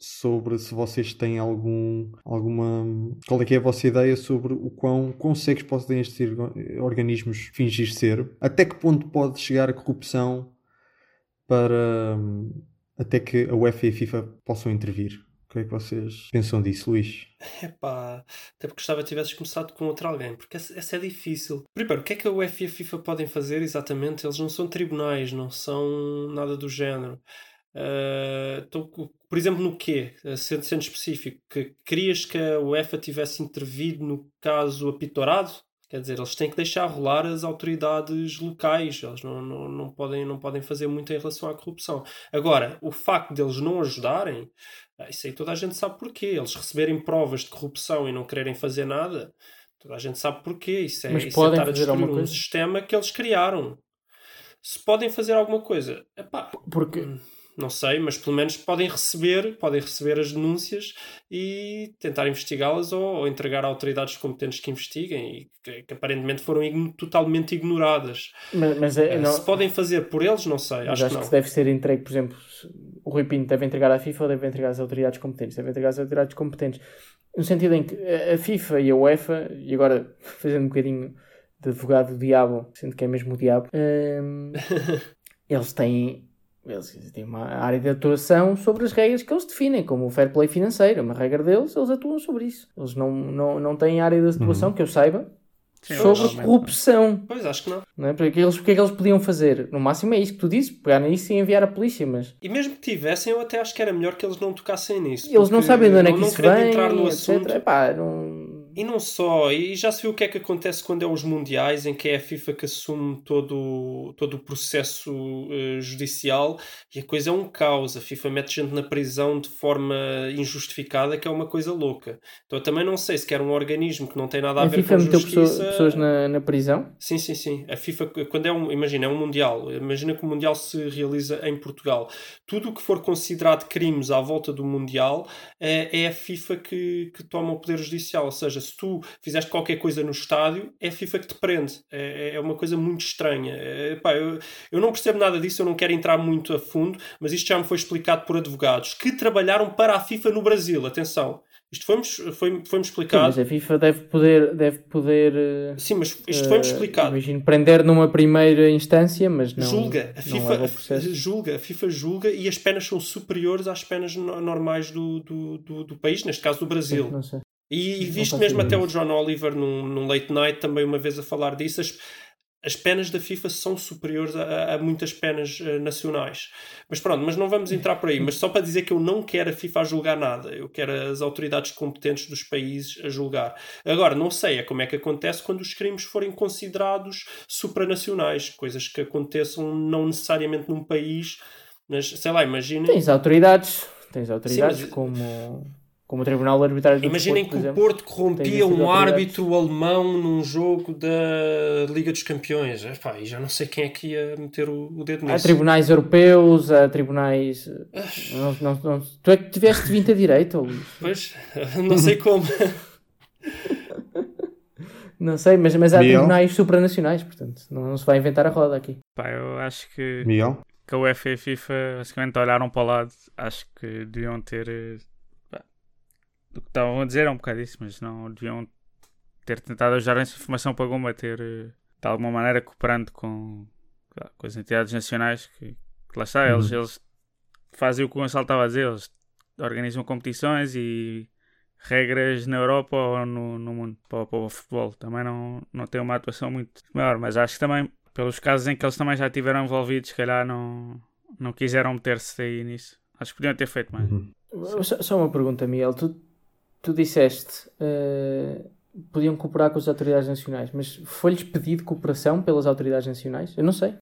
sobre se vocês têm algum, alguma. Qual é que é a vossa ideia sobre o quão, cegos podem estes orga- organismos fingir ser? Até que ponto pode chegar a corrupção para. até que a UEFA e a FIFA possam intervir? O que é que vocês pensam disso, Luís? Epá, até porque gostava que tivesses começado com outro alguém, porque essa, essa é difícil. Primeiro, o que é que a UEFA e a FIFA podem fazer exatamente? Eles não são tribunais, não são nada do género. Ah, então, por exemplo, no quê? Ah, Sendo, sendo específico, que querias que a UEFA tivesse intervido no caso apitorado? Quer dizer, eles têm que deixar rolar as autoridades locais, eles não, não, não, podem, não podem fazer muito em relação à corrupção. Agora, o facto deles não ajudarem, isso aí toda a gente sabe porquê. Eles receberem provas de corrupção e não quererem fazer nada, toda a gente sabe porquê. Isso é, Mas isso é podem estar a destruir um coisa? sistema que eles criaram. Se podem fazer alguma coisa, epá, Porque não sei, mas pelo menos podem receber, podem receber as denúncias e tentar investigá-las ou, ou entregar a autoridades competentes que investiguem e que, que aparentemente foram igno- totalmente ignoradas. Mas, mas é, Eh, não, Se podem fazer por eles, não sei, mas acho, acho que que deve ser entregue, por exemplo, o Rui Pinto deve entregar à FIFA ou deve entregar às autoridades competentes? Deve entregar às autoridades competentes. No sentido em que a a FIFA e a UEFA, e agora fazendo um bocadinho de advogado do diabo, sendo que é mesmo o diabo, hum, eles têm. Eles têm uma área de atuação sobre as regras que eles definem, como o fair play financeiro, é uma regra deles, eles atuam sobre isso. Eles não, não, não têm área de atuação, que eu saiba, Sim, sobre corrupção. Pois, acho que não. Não é? Porque eles, porque é que eles podiam fazer? No máximo é isso que tu dizes, pegar nisso e enviar a polícia, mas E mesmo que tivessem, eu até acho que era melhor que eles não tocassem nisso. eles não sabem de onde é não- que não isso vem, entrar no etc. assunto. Epá, não... E não só, e já se viu o que é que acontece quando é os mundiais, em que é a FIFA que assume todo, todo o processo eh, judicial e a coisa é um caos. A FIFA mete gente na prisão de forma injustificada, que é uma coisa louca. Então eu também não sei se quer um organismo que não tem nada a, A ver FIFA com a meteu justiça. pessoa- pessoas na, na prisão. Sim, sim, sim. A FIFA, quando é um, imagina, é um Mundial, imagina que o Mundial se realiza em Portugal. Tudo o que for considerado crimes à volta do Mundial é, é a FIFA que, que toma o poder judicial. Ou seja, se tu fizeste qualquer coisa no estádio, é a FIFA que te prende. É, é uma coisa muito estranha. É, pá, eu, eu não percebo nada disso, eu não quero entrar muito a fundo, mas isto já me foi explicado por advogados que trabalharam para a FIFA no Brasil. Atenção. Isto foi-me foi, foi Sim, explicado. mas a FIFA deve poder, deve poder Sim, mas isto foi-me eh, explicado. Imagino prender numa primeira instância, mas não. julga, a não FIFA, leva a julga, a FIFA julga e as penas são superiores às penas no- normais do, do, do, do país, neste caso do Brasil. Não sei. E, e faço mesmo até o John Oliver num, num late night também uma vez a falar disso, as, as penas da FIFA são superiores a, a muitas penas eh, nacionais. Mas pronto, mas não vamos entrar por aí. Mas só para dizer que eu não quero a FIFA a julgar nada. Eu quero as autoridades competentes dos países a julgar. Agora, não sei é como é que acontece quando os crimes forem considerados supranacionais. Coisas que aconteçam não necessariamente num país, mas sei lá, imaginem. Tens autoridades, tens autoridades mas- como, Como o Tribunal de Arbitragem do Imaginem Desporto, que por o Porto corrompia um árbitro alemão num jogo da Liga dos Campeões. Epá, e já não sei quem é que ia meter o, o dedo Há nisso. tribunais europeus, há tribunais. Não, não, não- Tu é que tiveste 20 a direito, ou Luís? Pois, não sei como. Não sei, mas, mas há Miguel? tribunais supranacionais, portanto, não, não se vai inventar a roda aqui. Pá, eu acho que, Miguel? que a UEFA e a FIFA basicamente olharam para o lado. Acho que deviam ter. Eh, pá, o que estavam a dizer é um bocado isso, mas não deviam ter tentado ajudar essa informação para combater eh, de alguma maneira cooperando com, com as entidades nacionais que, que lá está, eles, Uhum. eles fazem o que o Gonçalo estava a dizer, eles organizam competições e regras na Europa ou no, no mundo para, o- para o futebol. Também não, não tem uma atuação muito maior, mas acho que também, pelos casos em que eles também já estiveram envolvidos, se calhar não, não quiseram meter-se aí nisso. Acho que podiam ter feito mais. Uhum. Só, só uma pergunta, Miguel. Tu, tu disseste eh, podiam cooperar com as autoridades nacionais, mas foi-lhes pedido cooperação pelas autoridades nacionais? Eu não sei.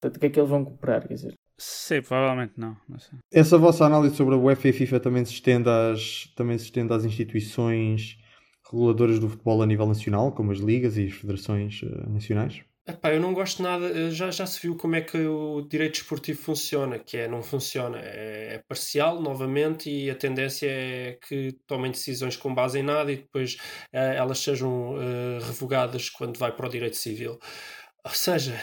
Portanto, o que é que eles vão cooperar? Quer dizer, Sim, provavelmente não. não sei. Essa vossa análise sobre a UEFA e a FIFA também se estende às, também se estende às instituições reguladoras do futebol a nível nacional, como as ligas e as federações eh, nacionais? Epá, eu não gosto nada. eh, Já, já se viu como é que o direito esportivo funciona, que é não funciona. É, é parcial, novamente, e a tendência é que tomem decisões com base em nada e depois eh, elas sejam eh, revogadas quando vai para o direito civil. Ou seja,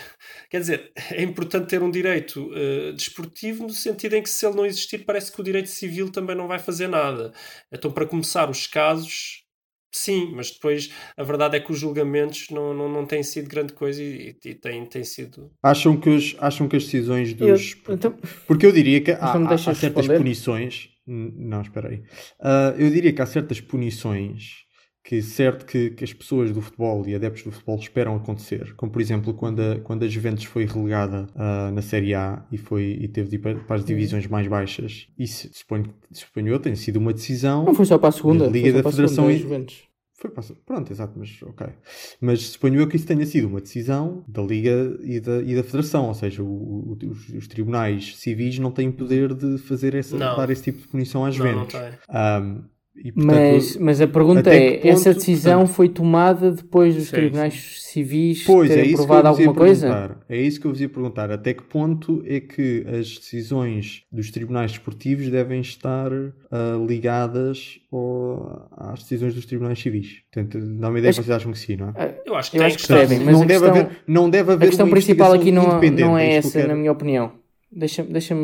quer dizer, é importante ter um direito eh, desportivo no sentido em que se ele não existir, parece que o direito civil também não vai fazer nada. Então, para começar os casos, sim, mas depois a verdade é que os julgamentos não, não, não têm sido grande coisa e, e têm, têm sido. Acham que, os, acham que as decisões dos. eu- então, Porque eu diria que há, Então há- há certas responder? punições. Não, espera aí. Ah, eu diria que há certas punições que certo que, que as pessoas do futebol e adeptos do futebol esperam acontecer. Como por exemplo quando a, quando a Juventus foi relegada ah, na Série A e, foi, e teve de ir para, para as divisões mais baixas. Isso suponho, suponho eu tenha sido uma decisão. não foi só para a segunda. Da Liga foi só da para a Federação segunda, e- das Juventus. Foi para- Pronto, exato, mas ok. Mas suponho eu que isso tenha sido uma decisão da Liga e da, e da Federação, ou seja, o- o- os, os tribunais civis não têm poder de fazer essa, Não. dar esse tipo de punição às Não, não Juventus. tem. Ahm, e, portanto, Mas, mas a pergunta é: que ponto- essa decisão foi tomada depois dos Sim, tribunais civis Pois, é terem isso que eu provado vos ia alguma coisa? perguntar. É isso que eu vos ia perguntar. Até que ponto é que as decisões dos tribunais desportivos devem estar ah, ligadas ao- às decisões dos tribunais civis? Portanto, dá uma ideia Acho- que vocês acham que sim, não é? Eu acho que Eu acho que estar. devem, mas não, deve questão- haver, não deve haver A questão uma principal aqui não, não é é que eu essa, na minha opinião. Deixa-me deixa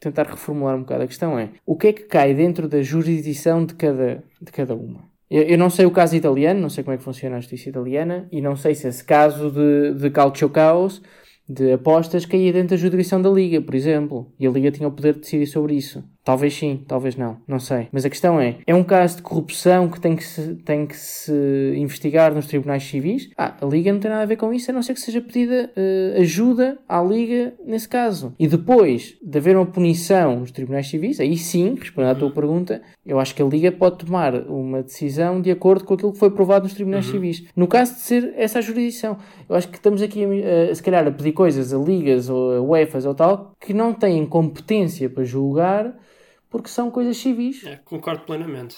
tentar reformular um bocado. A questão é: o que é que cai dentro da jurisdição de cada, de cada uma? Eu, eu não sei o caso italiano, não sei como é que funciona a justiça italiana, e não sei se esse caso de, de calcio caos, de apostas, caía dentro da jurisdição da Liga, por exemplo. E a Liga tinha o poder de decidir sobre isso. Talvez sim, talvez não, não sei. Mas a questão é: é um caso de corrupção que tem que se, tem que se investigar nos tribunais civis? Ah, a Liga não tem nada a ver com isso, a não ser que seja pedida eh, ajuda à Liga nesse caso. E depois de haver uma punição nos tribunais civis, aí sim, respondendo à tua pergunta, eu acho que a Liga pode tomar uma decisão de acordo com aquilo que foi provado nos tribunais civis. No caso de ser essa a jurisdição, eu acho que estamos aqui, eh, se calhar, a pedir coisas a ligas ou a UEFAs ou tal que não têm competência para julgar porque são coisas civis. É, concordo plenamente.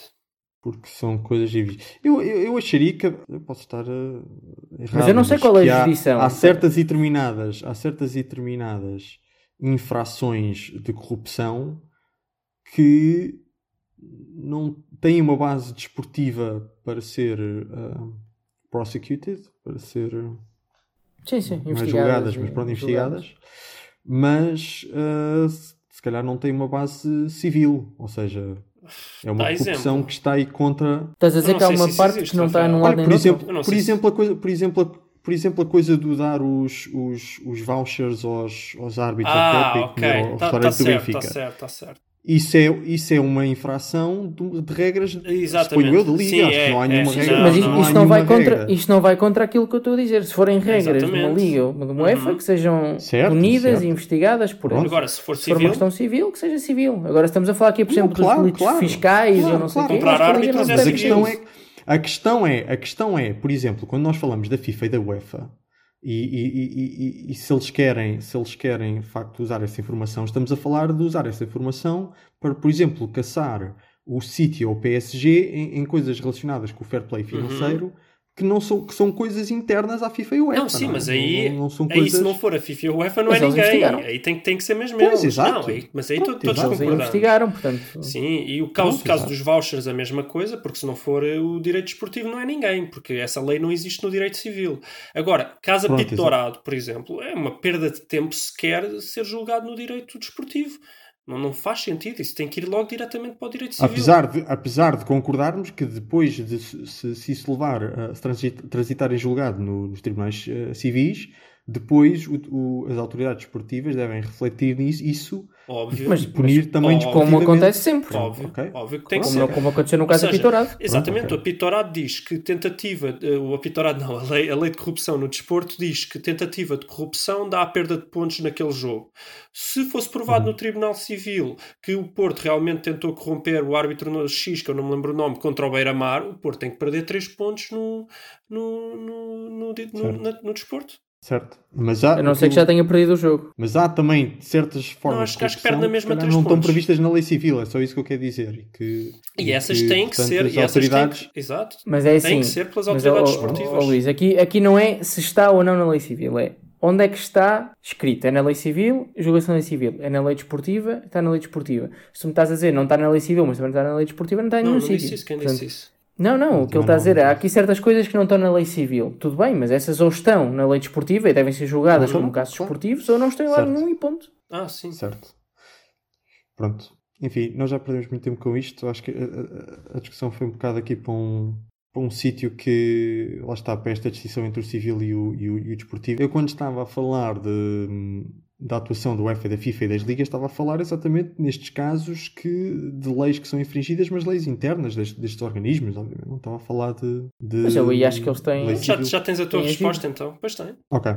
Porque são coisas civis. Eu, eu, eu acharia que. Eu posso estar errado. Mas eu não sei qual é a que há- jurisdição. Há, certas e determinadas, há certas e determinadas infrações de corrupção que não têm uma base desportiva para ser uh, prosecuted, para ser Sim, sim, é investigadas. julgadas, mas pronto, julgadas. investigadas, mas uh, se, calhar não tem uma base civil, ou seja, é uma Dá corrupção exemplo. que está aí contra Estás a dizer que há uma parte existe, que não está num lado nem por exemplo, por exemplo, a coisa, por exemplo, a- por exemplo, a coisa do dar os, os, os vouchers aos, aos árbitros Ah, ao Está restaurante tá do certo, Benfica. está certo, está certo. Isso é, isso é uma infração de, de regras, Exatamente. suponho eu, de liga. Sim, Acho que é, não há é, nenhuma sim, regra. não, Mas não, isto, não não há vai contra, regra. isto não vai contra aquilo que eu estou a dizer. Se forem regras de uma Exatamente. liga ou de uma UEFA, Uhum. que sejam Certo, punidas certo. e investigadas por Pronto. Agora, se for Se for uma civil, questão civil, que seja civil. Agora estamos a falar aqui, por Não, exemplo, claro, dos delitos claro. fiscais Claro, ou não sei o quê. Que não é Mas a civil. questão é, a questão é, a questão é, por exemplo, quando nós falamos da FIFA e da UEFA, e, e- e- e- se eles querem, se eles querem de facto usar essa informação, estamos a falar de usar essa informação para, por exemplo, caçar o City ou o PSG em, em coisas relacionadas com o fair play financeiro. Uhum. Que, não são, que são coisas internas à FIFA e UEFA. Não, sim, é? mas aí, não, não são aí coisas... se não for a FIFA e a UEFA não Mas é ninguém. Aí tem, tem que ser mesmo Pois, eles. exato. Não, aí- mas aí Pronto, to- todos concordamos. investigaram, portanto. Sim, e o caso, Pronto, caso dos vouchers a mesma coisa, porque se não for eh, o direito desportivo não é ninguém, porque essa lei não existe no direito civil. Agora, caso Pronto, apitourado, por exemplo, é uma perda de tempo sequer ser julgado no direito desportivo. Não, não faz sentido, isso tem que ir logo diretamente para o direito civil. Apesar de, apesar de concordarmos que depois de se, se, se isso levar a transitar em julgado no- nos tribunais eh, civis, depois o- o- as autoridades esportivas devem refletir nisso isso Óbvio. Mas- e punir também óbvio. Como acontece sempre. Óbvio, Ok. óbvio que tem que Como, ser. não- como aconteceu no caso seja, apitorado. Exatamente, ok. o apitorado diz que tentativa, o apitorado não, a lei, a lei de corrupção no desporto diz que tentativa de corrupção dá a perda de pontos naquele jogo. Se fosse provado no Tribunal Civil que o Porto realmente tentou corromper o árbitro X, que eu não me lembro o nome, contra o Beira-Mar, o Porto tem que perder 3 pontos no, no, no, no, no, no desporto. Certo. Mas há, A não ser que já tenha perdido o jogo. mas há também certas formas acho de que- acho que perde na mesma três não estão previstas na lei civil, é só isso que eu quero dizer. E, que, E essas que, têm que portanto, ser, as e essas têm autoridades... que, exato, Mas é têm assim. que ser pelas Mas, autoridades ó, esportivas. ó, Luís, aqui, aqui não é se está ou não na lei civil, é onde é que está escrito. É na lei civil, julgação na lei civil. É na lei desportiva, está na lei desportiva. Se tu me estás a dizer não está na lei civil, mas também não está na lei desportiva, não está em não, nenhum não sítio. disse isso, quem Portanto, disse isso? Não, não, o que ele está a dizer é há aqui certas coisas que não estão na lei civil. Tudo bem, mas essas ou estão na lei desportiva e devem ser julgadas Uhum, como casos desportivos ou não estão lá Certo. nenhum e ponto. Ah, sim. Certo. Pronto. Enfim, nós já perdemos muito tempo com isto. Acho que a, a- a discussão foi um bocado aqui para um, para um sítio que lá está para esta distinção entre o civil e o, e o, e o desportivo. Eu quando estava a falar de, da atuação do UEFA, da FIFA e das ligas, estava a falar exatamente nestes casos que, de leis que são infringidas, mas leis internas destes, destes organismos, obviamente. Não estava a falar de. de Mas eu aí acho que eles têm- Já, já tens a tua Tem resposta então? Pois tem. Ok,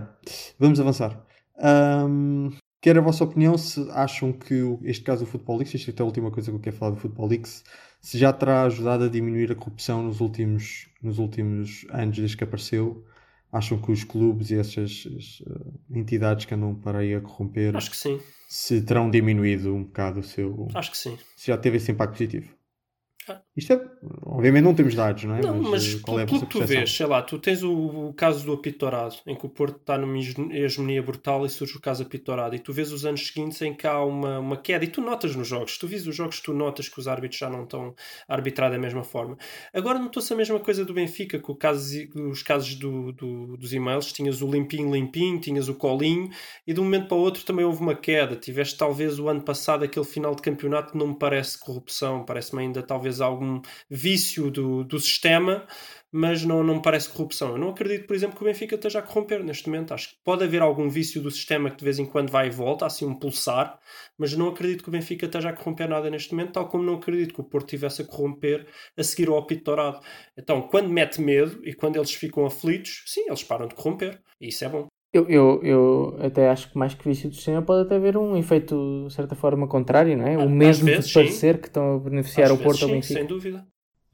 vamos avançar. Ahm, quero a vossa opinião se acham que este caso do Futebol Leaks, isto é a última coisa que eu quero falar do Futebol Leaks, se já terá ajudado a diminuir a corrupção nos últimos, nos últimos anos desde que apareceu. Acham que os clubes e essas as, eh, entidades que andam para aí a corromper Acho que sim. se terão diminuído um bocado o seu. Acho que sim. se já teve esse impacto positivo? Isto é. Obviamente não temos dados, não é? Não, mas eh, qual é pelo que tu vês, sei lá, tu tens o, o caso do apitorado, em que o Porto está numa hegemonia brutal e surge o caso apitorado, e tu vês os anos seguintes em que há uma, uma queda, e tu notas nos jogos, tu vês os jogos, tu notas que os árbitros já não estão a arbitrar da mesma forma. Agora notou-se a mesma coisa do Benfica, com caso, os casos do, do- dos e-mails, tinhas o limpinho, limpinho, tinhas o colinho, e de um momento para o outro também houve uma queda. Tiveste talvez o ano passado aquele final de campeonato que não me parece corrupção, parece-me ainda talvez algum vício do, do sistema, mas não, não me parece corrupção. Eu não acredito, por exemplo, que o Benfica esteja a corromper neste momento. Acho que pode haver algum vício do sistema que de vez em quando vai e volta, assim um pulsar, mas não acredito que o Benfica esteja a corromper nada neste momento, tal como não acredito que o Porto tivesse a corromper a seguir ao apito dourado. Então, quando mete medo e quando eles ficam aflitos, sim, eles param de corromper. E isso é bom. Eu, eu, eu até acho que mais que vício do sistema pode até haver um efeito, de certa forma, contrário, não é? O Às mesmo vezes, de sim. parecer que estão a beneficiar Às o Porto vezes, ou o sim, Benfica. sem dúvida.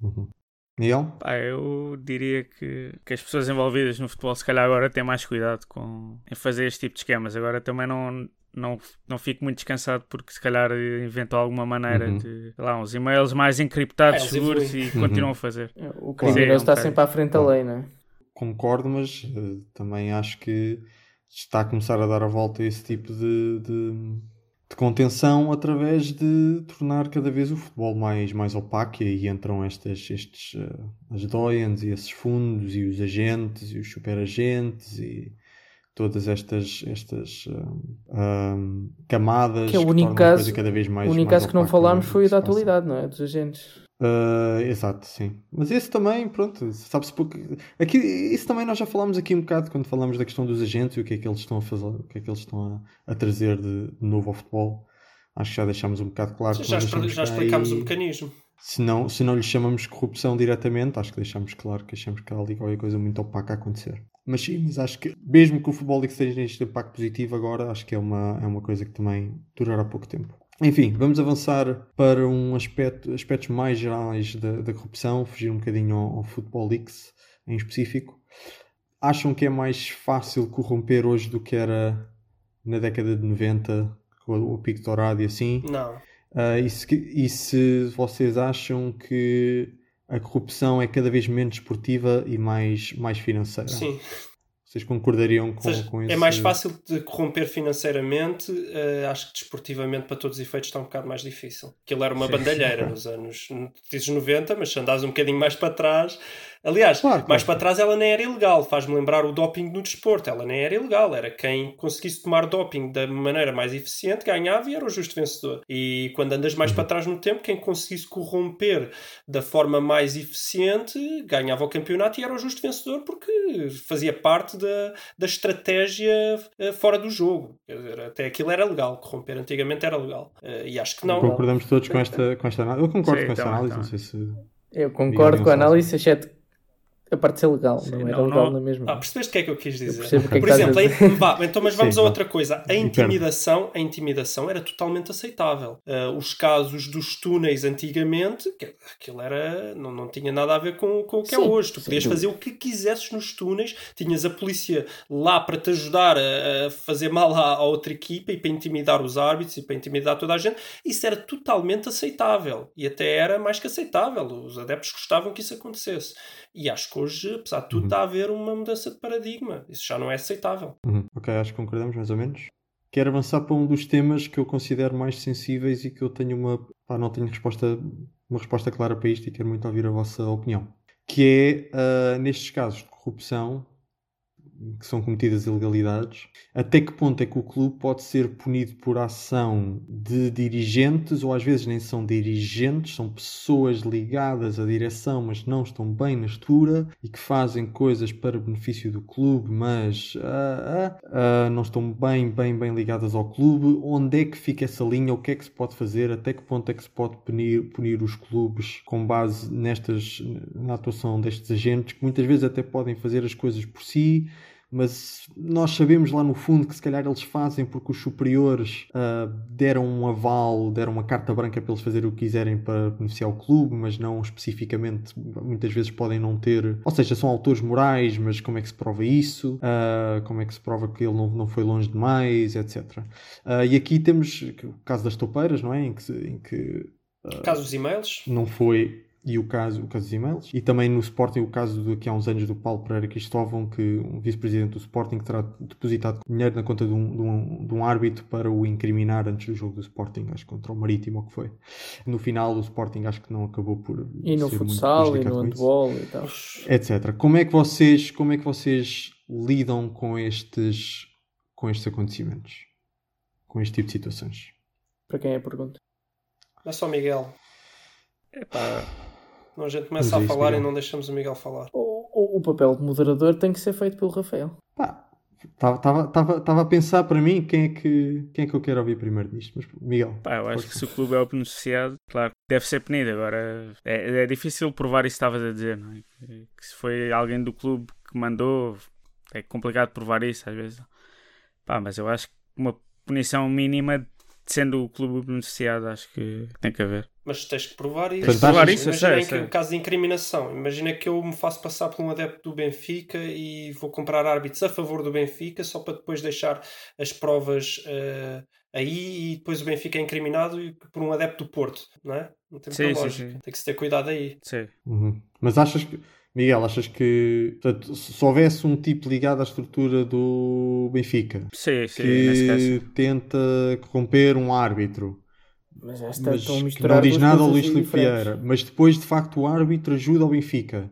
Uhum. Miguel? Pá, eu diria que, que as pessoas envolvidas no futebol, se calhar, agora têm mais cuidado com, em fazer este tipo de esquemas. Agora também não, não, não fico muito descansado porque, se calhar, inventam alguma maneira Uhum. de, lá, uns e-mails mais encriptados, É, seguros e Uhum. continuam a fazer. O Sim, criminoso é um está sempre à frente da lei, não é? Concordo, mas eh, também acho que está a começar a dar a volta a esse tipo de, de, de contenção através de tornar cada vez o futebol mais, mais opaco e aí entram estas, estes, eh, as Doyens e esses fundos e os agentes e os superagentes e todas estas, estas ah, ah, camadas Que é o único a caso- cada vez mais o único mais caso que não falámos foi o que da atualidade, não é? Dos agentes. Ah, exato, sim. Mas esse também, pronto, sabe-se pouco. Aqui, isso também nós já falámos aqui um bocado quando falámos da questão dos agentes e o que é que eles estão a fazer, o que é que eles estão a, a trazer de, de novo ao futebol. Acho que já deixámos um bocado claro que Já, já cá explicámos o mecanismo. se não, se não lhe chamamos corrupção diretamente, acho que deixamos claro que achamos que há ali qualquer coisa muito opaca a acontecer. Mas sim, mas acho que mesmo que o futebol esteja neste impacto positivo agora, acho que é uma, é uma coisa que também durará pouco tempo. Enfim, vamos avançar para um aspecto, aspectos mais gerais da, da corrupção, fugir um bocadinho ao, ao Football Leaks em específico. Acham que é mais fácil corromper hoje do que era na década de 90, com o pico dourado e assim? Não. Uh, e, se, e se vocês acham que a corrupção é cada vez menos esportiva e mais, mais financeira? Sim. Vocês concordariam com, seja, com isso? É mais fácil de corromper financeiramente, uh, acho que desportivamente, para todos os efeitos, está um bocado mais difícil. Aquilo era uma Sim. bandalheira nos anos dizes 90, mas se andares um bocadinho mais para trás, Aliás, claro, mais para trás ela nem era ilegal. Faz-me lembrar o doping no desporto. Ela nem era ilegal. Era quem conseguisse tomar doping da maneira mais eficiente ganhava e era o justo vencedor. E quando andas mais para trás no tempo, quem conseguisse corromper da forma mais eficiente ganhava o campeonato e era o justo vencedor porque fazia parte da, da estratégia eh, fora do jogo. Até aquilo era legal. Corromper antigamente era legal. Eh, e acho que não. Concordamos todos com esta, com esta análise. Eu concordo Sim, com esta análise. Não sei se. Eu concordo com a análise, exceto a parte de ser legal, Sim, não, era legal não... na mesma. Ah, percebeste o que é que eu quis dizer? Eu Por exemplo, a... então, mas vamos Sim, a outra coisa. A intimidação, a intimidação era totalmente aceitável. Uh, os casos dos túneis antigamente, aquilo era, não, não tinha nada a ver com, com o que é Sim, é hoje. Tu podias fazer o que quisesses nos túneis, tinhas a polícia lá para te ajudar a, a fazer mal à, à, outra equipa e para intimidar os árbitros e para intimidar toda a gente. Isso era totalmente aceitável e até era mais que aceitável. Os adeptos gostavam que isso acontecesse. E acho que hoje, apesar de tudo, uhum. está a haver uma mudança de paradigma. Isso já não é aceitável. Uhum. Ok, acho que concordamos mais ou menos. Quero avançar para um dos temas que eu considero mais sensíveis e que eu tenho uma. Pá, não tenho resposta, uma resposta clara para isto e quero muito ouvir a vossa opinião. Que é, uh, nestes casos de corrupção, que são cometidas ilegalidades, até que ponto é que o clube pode ser punido por ação de dirigentes, ou às vezes nem são dirigentes, são pessoas ligadas à direção, mas não estão bem na estrutura e que fazem coisas para benefício do clube, mas uh, uh, uh, não estão bem, bem, bem ligadas ao clube. Onde é que fica essa linha? O que é que se pode fazer? Até que ponto é que se pode punir, punir os clubes com base nestas, na atuação destes agentes, que muitas vezes até podem fazer as coisas por si? Mas nós sabemos lá no fundo que se calhar eles fazem porque os superiores uh, deram um aval, deram uma carta branca para eles fazerem o que quiserem para beneficiar o clube, mas não especificamente, muitas vezes podem não ter, ou seja, são autores morais, mas como é que se prova isso? Uh, como é que se prova que ele não, não foi longe demais, etc. Uh, e aqui temos o caso das topeiras, não é? Em que, em que caso dos e-mails? Não foi e o caso, o caso dos e-mails. E também no Sporting o caso de que há uns anos do Paulo Pereira Cristóvão, que um vice-presidente do Sporting terá depositado dinheiro na conta de um, de, um, de um árbitro para o incriminar antes do jogo do Sporting, acho que contra o Marítimo ou que foi. No final o Sporting acho que não acabou por E no futsal e no handball e tal. Etc. Como é que vocês, como é que vocês lidam com estes com estes acontecimentos? Com este tipo de situações? Para quem é a pergunta? Não é só Miguel. Epá, a gente começa a falar Miguel. e não deixamos o Miguel falar. O, o, o, papel de moderador tem que ser feito pelo Rafael. Pá, estava a pensar para mim quem é, que, quem é que eu quero ouvir primeiro disto. Mas, Miguel. Pá, eu acho que se o clube é o beneficiado, claro, deve ser punido. Agora, é, é difícil provar isso que estavas a dizer, não é? Que se foi alguém do clube que mandou, é complicado provar isso às vezes. Pá, mas eu acho que uma punição mínima sendo o clube beneficiado, acho que tem que haver. Mas tens que provar isso. Tens que provar isso, Imagina sei, que o caso de incriminação. Imagina que eu me faço passar por um adepto do Benfica e vou comprar árbitros a favor do Benfica só para depois deixar as provas uh, aí e depois o Benfica é incriminado por um adepto do Porto, não é? Não tem sim, lógica. Sim, sim. Tem que se ter cuidado aí. Sim. Uhum. Mas achas que Miguel, achas que portanto, se houvesse um tipo ligado à estrutura do Benfica sim, sim, que tenta corromper um árbitro mas, esta mas que não diz nada ao Luís Filipe Vieira, mas depois de facto o árbitro ajuda ao Benfica.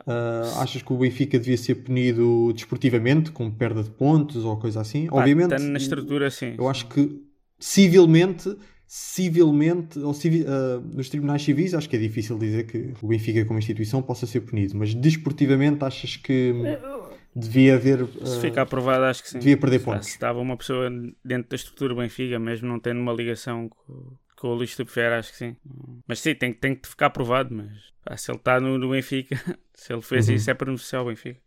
Uh, achas que o Benfica devia ser punido desportivamente, com perda de pontos ou coisa assim? Pá, Obviamente, na estrutura, sim. Eu acho que civilmente civilmente, ou civil, uh, nos tribunais civis, acho que é difícil dizer que o Benfica como instituição possa ser punido, mas desportivamente achas que devia haver. Uh, se ficar aprovado, acho que sim. Devia perder pontos. Se estava uma pessoa dentro da estrutura do Benfica, mesmo não tendo uma ligação com, com o Luís Stupefer, acho que sim. Mas sim, tem, tem que ficar aprovado, mas pá, se ele está no, no, Benfica, se ele fez uhum. isso é para beneficiar o Benfica.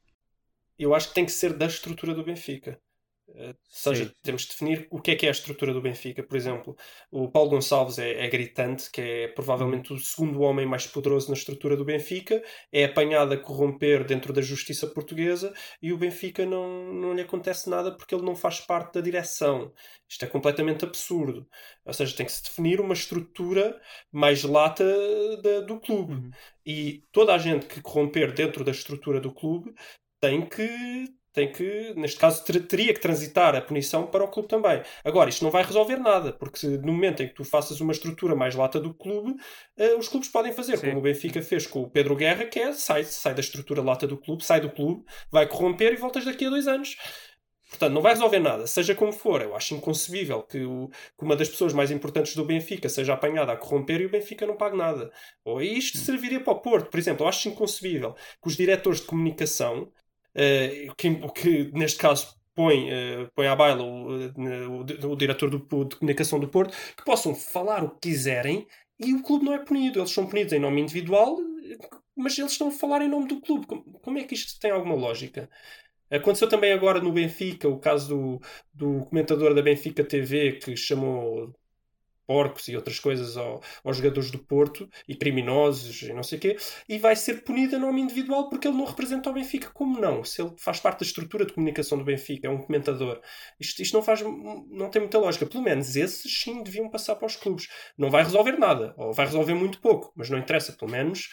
Eu acho que tem que ser da estrutura do Benfica. Ou seja, Sim. temos de definir o que é que é a estrutura do Benfica. Por exemplo, o Paulo Gonçalves é, é, gritante, que é provavelmente o segundo homem mais poderoso na estrutura do Benfica, é apanhado a corromper dentro da justiça portuguesa e o Benfica não, não lhe acontece nada porque ele não faz parte da direção. Isto é completamente absurdo. Ou seja, tem que se definir uma estrutura mais lata da, do clube. Uhum. E toda a gente que corromper dentro da estrutura do clube tem que tem que, neste caso, ter, teria que transitar a punição para o clube também. Agora, isto não vai resolver nada, porque no momento em que tu faças uma estrutura mais lata do clube, uh, os clubes podem fazer, Sim. como o Benfica fez com o Pedro Guerra, que é sai, sai da estrutura lata do clube, sai do clube, vai corromper e voltas daqui a dois anos. Portanto, não vai resolver nada, seja como for. Eu acho inconcebível que, o, que, uma das pessoas mais importantes do Benfica seja apanhada a corromper e o Benfica não pague nada. Ou isto serviria para o Porto, por exemplo. Eu acho inconcebível que os diretores de comunicação eh, que, que neste caso põe, uh, põe à baila o, o, o diretor do, de comunicação do Porto, que possam falar o que quiserem e o clube não é punido. Eles são punidos em nome individual, mas eles estão a falar em nome do clube. Como, como é que isto tem alguma lógica? Aconteceu também agora no Benfica, o caso do, do comentador da Benfica TV que chamou porcos e outras coisas ao, aos jogadores do Porto e criminosos e não sei o quê, e vai ser punido a nome individual porque ele não representa o Benfica. Como não? Se ele faz parte da estrutura de comunicação do Benfica, é um comentador. Isto, isto não faz não tem muita lógica. Pelo menos esses sim deviam passar para os clubes. Não vai resolver nada, ou vai resolver muito pouco, mas não interessa, pelo menos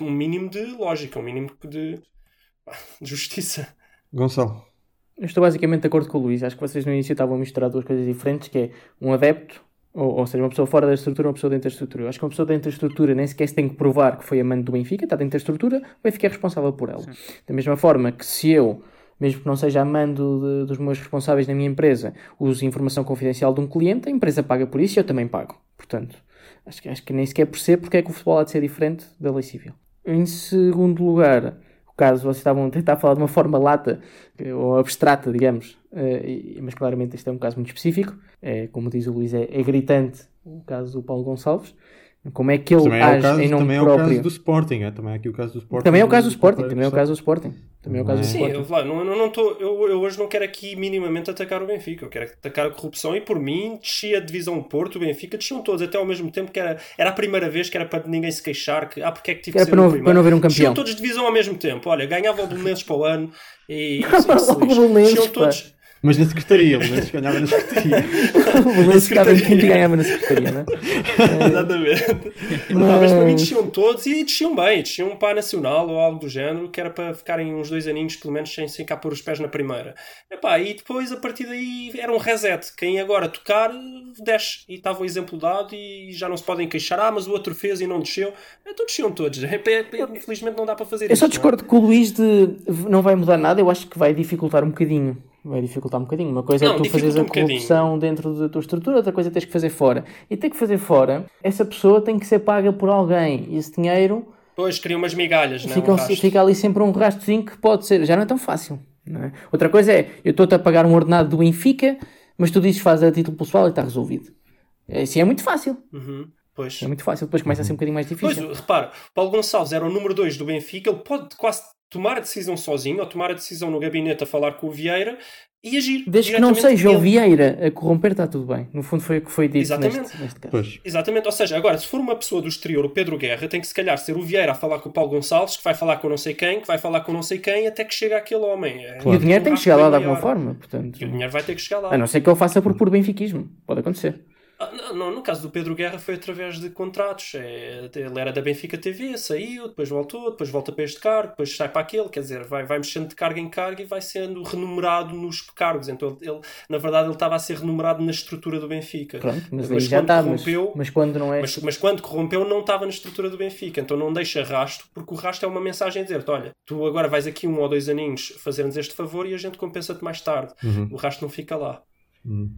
um mínimo de lógica, um mínimo de, de justiça. Gonçalo. Eu estou basicamente de acordo com o Luís. Acho que vocês no início estavam a misturar duas coisas diferentes, que é um adepto ou, ou, seja, uma pessoa fora da estrutura uma pessoa dentro da estrutura. Eu acho que uma pessoa dentro da estrutura nem sequer se tem que provar que foi amante do Benfica, está dentro da estrutura, o Benfica é responsável por ela. Sim. Da mesma forma que se eu, mesmo que não seja amando de, dos meus responsáveis na minha empresa, uso informação confidencial de um cliente, a empresa paga por isso e eu também pago. Portanto, acho que, acho que nem sequer percebo porque é que o futebol há de ser diferente da lei civil. Em segundo lugar, caso, vocês estavam a tentar falar de uma forma lata, ou abstrata, digamos, uh, mas claramente este é um caso muito específico. É, como diz o Luís, é, é gritante o caso do Paulo Gonçalves. Como é que ele também age é o caso, em nome também próprio. é o caso do Sporting, é? também é aqui o caso do Sporting. Também é o caso do Sporting, também é o caso do Sporting. Também é o caso do Sim, Sporting. eu, lá, não, não tô, eu, eu hoje não quero aqui minimamente atacar o Benfica, eu quero atacar a corrupção e por mim descia a divisão Porto, o Benfica, desciam todos até ao mesmo tempo que era, era a primeira vez que era para ninguém se queixar que, ah, porque é que tive que ser para, não, para não haver um campeão. Desciam todos de divisão ao mesmo tempo, olha, ganhava o Belenenses para o ano e... Desciam todos... Mas na secretaria, o Belenenses ganhava na secretaria. o Belenenses ficava em quinto e ganhava na secretaria, não é? Exatamente. Mas... mas para mim desciam todos e desciam bem, desciam para a Nacional ou algo do género, que era para ficarem uns dois aninhos pelo menos sem, sem cá pôr os pés na primeira. Epá, e depois a partir daí era um reset. Quem agora tocar, desce. E estava o exemplo dado e já não se podem queixar. Ah, mas o outro fez e não desceu. Então desciam todos. Infelizmente não dá para fazer isso. Eu só é? discordo que o Luís de não vai mudar nada, eu acho que vai dificultar um bocadinho vai dificultar um bocadinho. Uma coisa é não, é tu fazeres a corrupção um dentro da tua estrutura, outra coisa é teres que fazer fora. E ter que fazer fora, essa pessoa tem que ser paga por alguém. E esse dinheiro. Pois, cria umas migalhas, fica, não? Um fica ali sempre um rastozinho que pode ser. Já não é tão fácil. É? Outra coisa é, eu estou-te a pagar um ordenado do Benfica, mas tu dizes faz a título pessoal e está resolvido. Assim é muito fácil. Uhum. Pois. É muito fácil, depois começa a ser um bocadinho mais difícil. Pois, repara, Paulo Gonçalves era o número 2 do Benfica, ele pode quase tomar a decisão sozinho, ou tomar a decisão no gabinete a falar com o Vieira e agir. Desde que não seja o Vieira a corromper, está tudo bem. No fundo foi o que foi dito Exatamente. Neste, neste caso. Pois. Exatamente. Ou seja, agora, se for uma pessoa do exterior, o Pedro Guerra, tem que se calhar ser o Vieira a falar com o Paulo Gonçalves, que vai falar com não sei quem, que vai falar com não sei quem, até que chega aquele homem. É, claro. E o dinheiro tem que chegar lá de alguma forma. Portanto... E o dinheiro vai ter que chegar lá. A não ser que ele faça por puro benfiquismo. Pode acontecer. Ah, no, caso do Pedro Guerra foi através de contratos. É, ele era da Benfica TV, saiu, depois voltou, depois volta para este cargo, depois sai para aquele, quer dizer, vai, vai mexendo de cargo em cargo e vai sendo renumerado nos cargos. Então, ele, na verdade, ele estava a ser renumerado na estrutura do Benfica. Pronto, mas, mas já está, corrompeu, mas, mas, quando não é. Mas, mas, quando corrompeu, não estava na estrutura do Benfica. Então não deixa rastro, porque o rastro é uma mensagem a dizer-te: olha, tu agora vais aqui um ou dois aninhos fazer-nos este favor e a gente compensa-te mais tarde. Uhum. O rastro não fica lá. Uhum.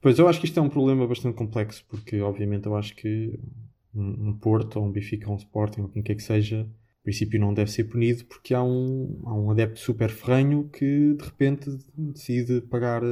Pois eu acho que isto é um problema bastante complexo, porque obviamente eu acho que um, Porto, ou um Benfica, ou um Sporting, ou quem quer que seja, no princípio não deve ser punido porque há um, há um adepto super ferrenho que de repente decide pagar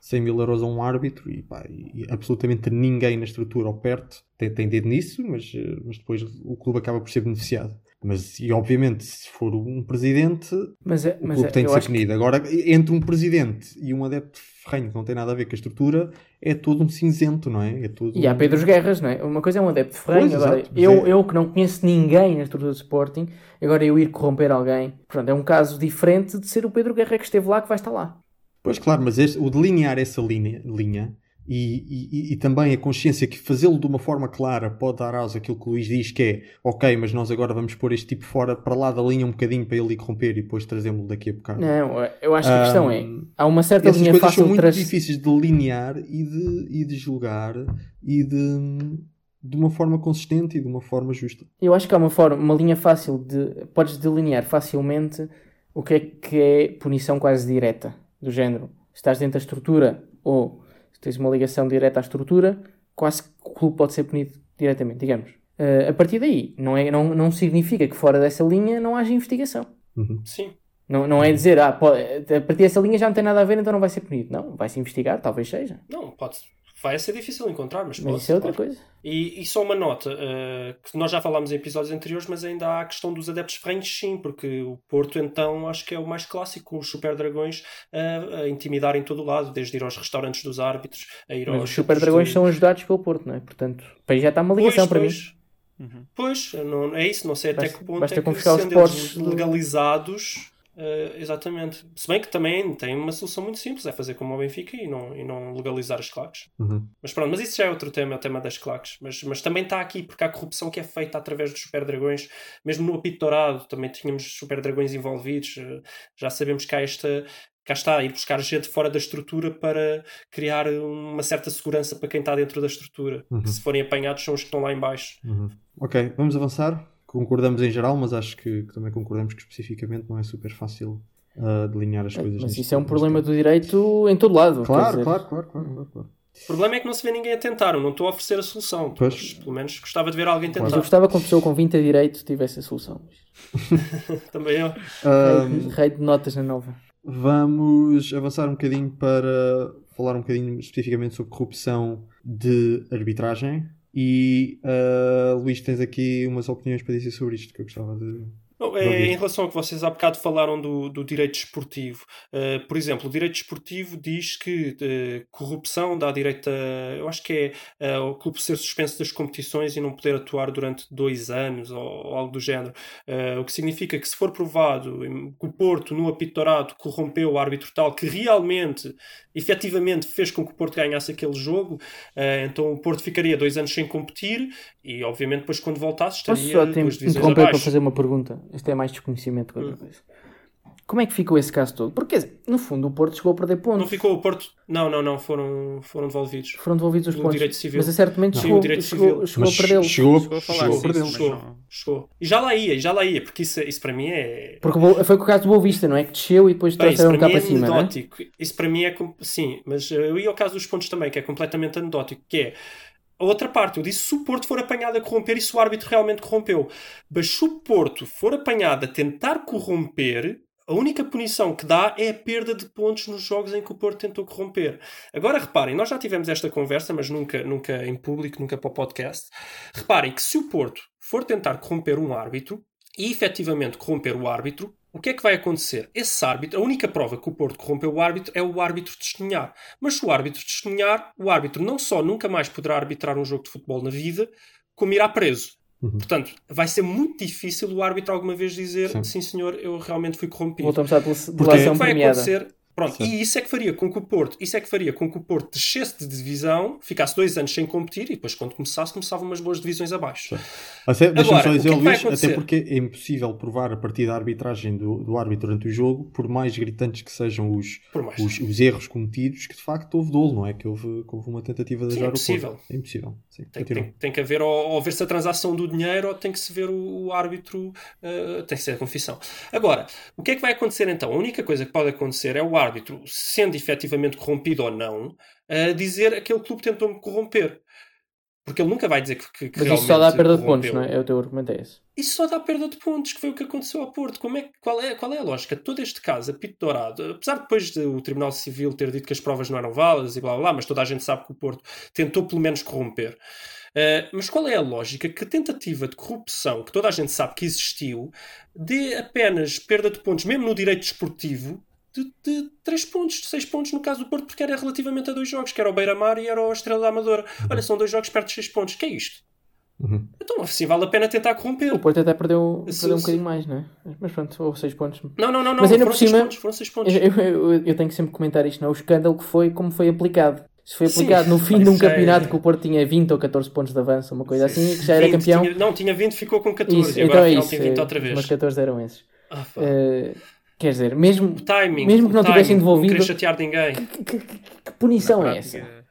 100 mil euros a um árbitro e, pá, e absolutamente ninguém na estrutura ou perto tem, tem dedo nisso, mas, mas depois o clube acaba por ser beneficiado. Mas, e obviamente, se for um presidente, Mas, é, o mas clube é, tem de ser acho que punido. Agora, entre um presidente e um adepto ferrenho que não tem nada a ver com a estrutura, é todo um cinzento, não é? é todo E há um- Pedros Guerras, não é? Uma coisa é um adepto de ferrenho, Pois, agora exato, eu, é- eu que não conheço ninguém na estrutura do Sporting, agora eu ir corromper alguém, pronto, é um caso diferente de ser o Pedro Guerra que esteve lá que vai estar lá. Pois claro, mas este- o delinear essa linha, linha e, e- e também a consciência que fazê-lo de uma forma clara pode dar asa àquilo que o Luís diz que é ok, mas nós agora vamos pôr este tipo fora para lá da linha um bocadinho para ele ir corromper e depois trazê-lo daqui a bocado. Não, eu acho que a questão é, Ahm, há uma certa linha fácil são de muito trans... difíceis de delinear e de, e de julgar e de, de uma forma consistente e de uma forma justa. Eu acho que há uma forma, uma linha fácil de. Podes delinear facilmente o que é que é punição quase direta. Do género, estás dentro da estrutura ou tens uma ligação direta à estrutura, quase que o clube pode ser punido diretamente, digamos. Eh, a partir daí, não, é, não, não significa que fora dessa linha não haja investigação. Uhum. Sim. Não, não é dizer, ah, pode- a partir dessa linha já não tem nada a ver, então não vai ser punido. Não, vai-se investigar, talvez seja. Não, pode. Vai ser difícil encontrar, mas, Mas pode. isso é outra claro. coisa. E, e só uma nota, eh, que nós já falámos em episódios anteriores, mas ainda há a questão dos adeptos ferrenhos, sim, porque o Porto, então, acho que é o mais clássico, os Super Dragões a, a intimidar em todo o lado, desde ir aos restaurantes dos árbitros, a ir Mas aos. os Super Dragões são ajudados pelo Porto, não é? Portanto, para aí já está uma Pois, ligação para mim. pois. Pois, não, é isso, não sei até Basta- que ponto basta é que confiscar os postos do- legalizados, eh, exatamente. Se bem que também tem uma solução muito simples, é fazer como o Benfica e não, e não legalizar as claques. Uhum. Mas pronto, mas isso já é outro tema, é o tema das claques. Mas, mas também está aqui porque há corrupção que é feita através dos super dragões. Mesmo no apito dourado também tínhamos super dragões envolvidos. Eh, Já sabemos que há esta. Cá está, ir buscar gente fora da estrutura para criar uma certa segurança para quem está dentro da estrutura. Uhum. Que se forem apanhados são os que estão lá em baixo. Uhum. Ok, vamos avançar. Concordamos em geral, mas acho que, que também concordamos que especificamente não é super fácil uh, delinear as coisas. Mas neste- isso é um neste problema tempo. do direito em todo lado. quer Claro, dizer, claro, claro, claro, claro, claro. O problema é que não se vê ninguém a tentar. Eu não estou a oferecer a solução. Pois. Mas pelo menos gostava de ver alguém Mas eu tentar. gostava que uma pessoa com 20 a direito tivesse a solução. Também eu. Ahm, Rei de notas na nova. Vamos avançar um bocadinho para falar um bocadinho especificamente sobre corrupção de arbitragem. E uh, Luís, tens aqui umas opiniões para dizer sobre isto que eu gostava de. Não, é, em relação ao que vocês há bocado falaram do, do direito esportivo, eh, por exemplo, o direito esportivo diz que eh, corrupção dá direito a. Eu acho que é eh, o clube ser suspenso das competições e não poder atuar durante dois anos ou, ou algo do género. O que significa que, se for provado que o Porto, no apito dourado, corrompeu o árbitro tal que realmente, efetivamente, fez com que o Porto ganhasse aquele jogo, então o Porto ficaria dois anos sem competir e, obviamente, depois quando voltasse, Posso estaria só te duas divisões interromper para abaixo. fazer uma pergunta? Isto é mais desconhecimento que outra Hum. coisa. Como é que ficou esse caso todo? Porque, no fundo, o Porto chegou a perder pontos. Não ficou o Porto. Não, não, não, foram, foram devolvidos. Foram devolvidos os pontos. direito civil. Mas, a certo momento, Sim, chegou, o direito chegou, civil. chegou Mas a perdê-los. chegou, Chegou a falar chegou mas Chegou, não- chegou. E já lá ia, já lá ia, porque isso, isso para mim é. Porque foi com o caso do Boa Vista, não é? Que desceu e depois trouxeram para cá é para cima, não é? anedótico. Isso para mim é. Sim, mas eh, eu ia ao caso dos pontos também, que é completamente anedótico, que é. Outra parte, eu disse se o Porto for apanhado a corromper e se o árbitro realmente corrompeu. Mas se o Porto for apanhado a tentar corromper, a única punição que dá é a perda de pontos nos jogos em que o Porto tentou corromper. Agora reparem, nós já tivemos esta conversa, mas nunca, nunca em público, nunca para o podcast. Reparem que se o Porto for tentar corromper um árbitro e efetivamente corromper o árbitro, o que é que vai acontecer? Esse árbitro, a única prova que o Porto corrompeu o árbitro é o árbitro testemunhar. Mas se o árbitro testemunhar, o árbitro não só nunca mais poderá arbitrar um jogo de futebol na vida, como irá preso. Uhum. Portanto, vai ser muito difícil o árbitro alguma vez dizer Sim. sim, senhor, eu realmente fui corrompido. Voltamos à Porque delação o que vai premiada. acontecer. Pronto, Sim. e isso é que faria com que o Porto, isso é que faria com que o Porto descesse de divisão, ficasse dois anos sem competir e depois quando começasse, começava umas boas divisões abaixo. Até, Agora, só o que dizer, é que Luís, até porque é impossível provar a partir da arbitragem do, do árbitro durante o jogo, por mais gritantes que sejam os, os, os erros cometidos, que de facto houve dolo, não é? Que houve, que houve uma tentativa de Sim, ajar é o. Porto. É impossível. Sim, Tem, tem, tem que haver, ou, ou ver-se a transação do dinheiro, ou tem que se ver o, o árbitro, eh, tem que ser a confissão. Agora, o que é que vai acontecer então? A única coisa que pode acontecer é o árbitro, sendo efetivamente corrompido ou não, eh, dizer aquele clube tentou-me corromper. Porque ele nunca vai dizer que, que, Mas isso só dá perda de pontos, não é? É o teu argumento, é esse. Isso só dá perda de pontos, que foi o que aconteceu ao Porto. Como é, qual, é, qual é a lógica? Todo este caso, apito dourado, apesar de depois de o Tribunal Civil ter dito que as provas não eram válidas e blá blá blá, mas toda a gente sabe que o Porto tentou pelo menos corromper. Uh, mas qual é a lógica que a tentativa de corrupção, que toda a gente sabe que existiu, dê apenas perda de pontos, mesmo no direito desportivo, de, de 3 pontos, de 6 pontos no caso do Porto, porque era relativamente a dois jogos, que era o Beira-Mar e era o Estrela da Amadora. Olha, são dois jogos perto de 6 pontos. que é isto? Uhum. Então, assim, vale a pena tentar corromper. O Porto até perdeu, Se- perdeu um bocadinho mais, não é? Mas pronto, ou 6 pontos. Não, não, não, não. Mas ainda foram por 6 cima- pontos. Foram 6 pontos. Eu, eu, eu- eu tenho que sempre comentar isto, não é? O escândalo que foi como foi aplicado. Se foi Sim, aplicado no fim de um é- campeonato que o Porto tinha 20 ou 14 pontos de avanço, uma coisa assim, e que já era 20, campeão. tinha- não, tinha 20, ficou com 14. Isso, e então agora é afinal isso. tem 20 é, outra Os vez. meus 14 eram esses. Ah, pá. Quer dizer, mesmo, O timing. mesmo que o não tivessem timing, devolvido- Não querer chatear ninguém. que, que- que- que punição é essa? prática,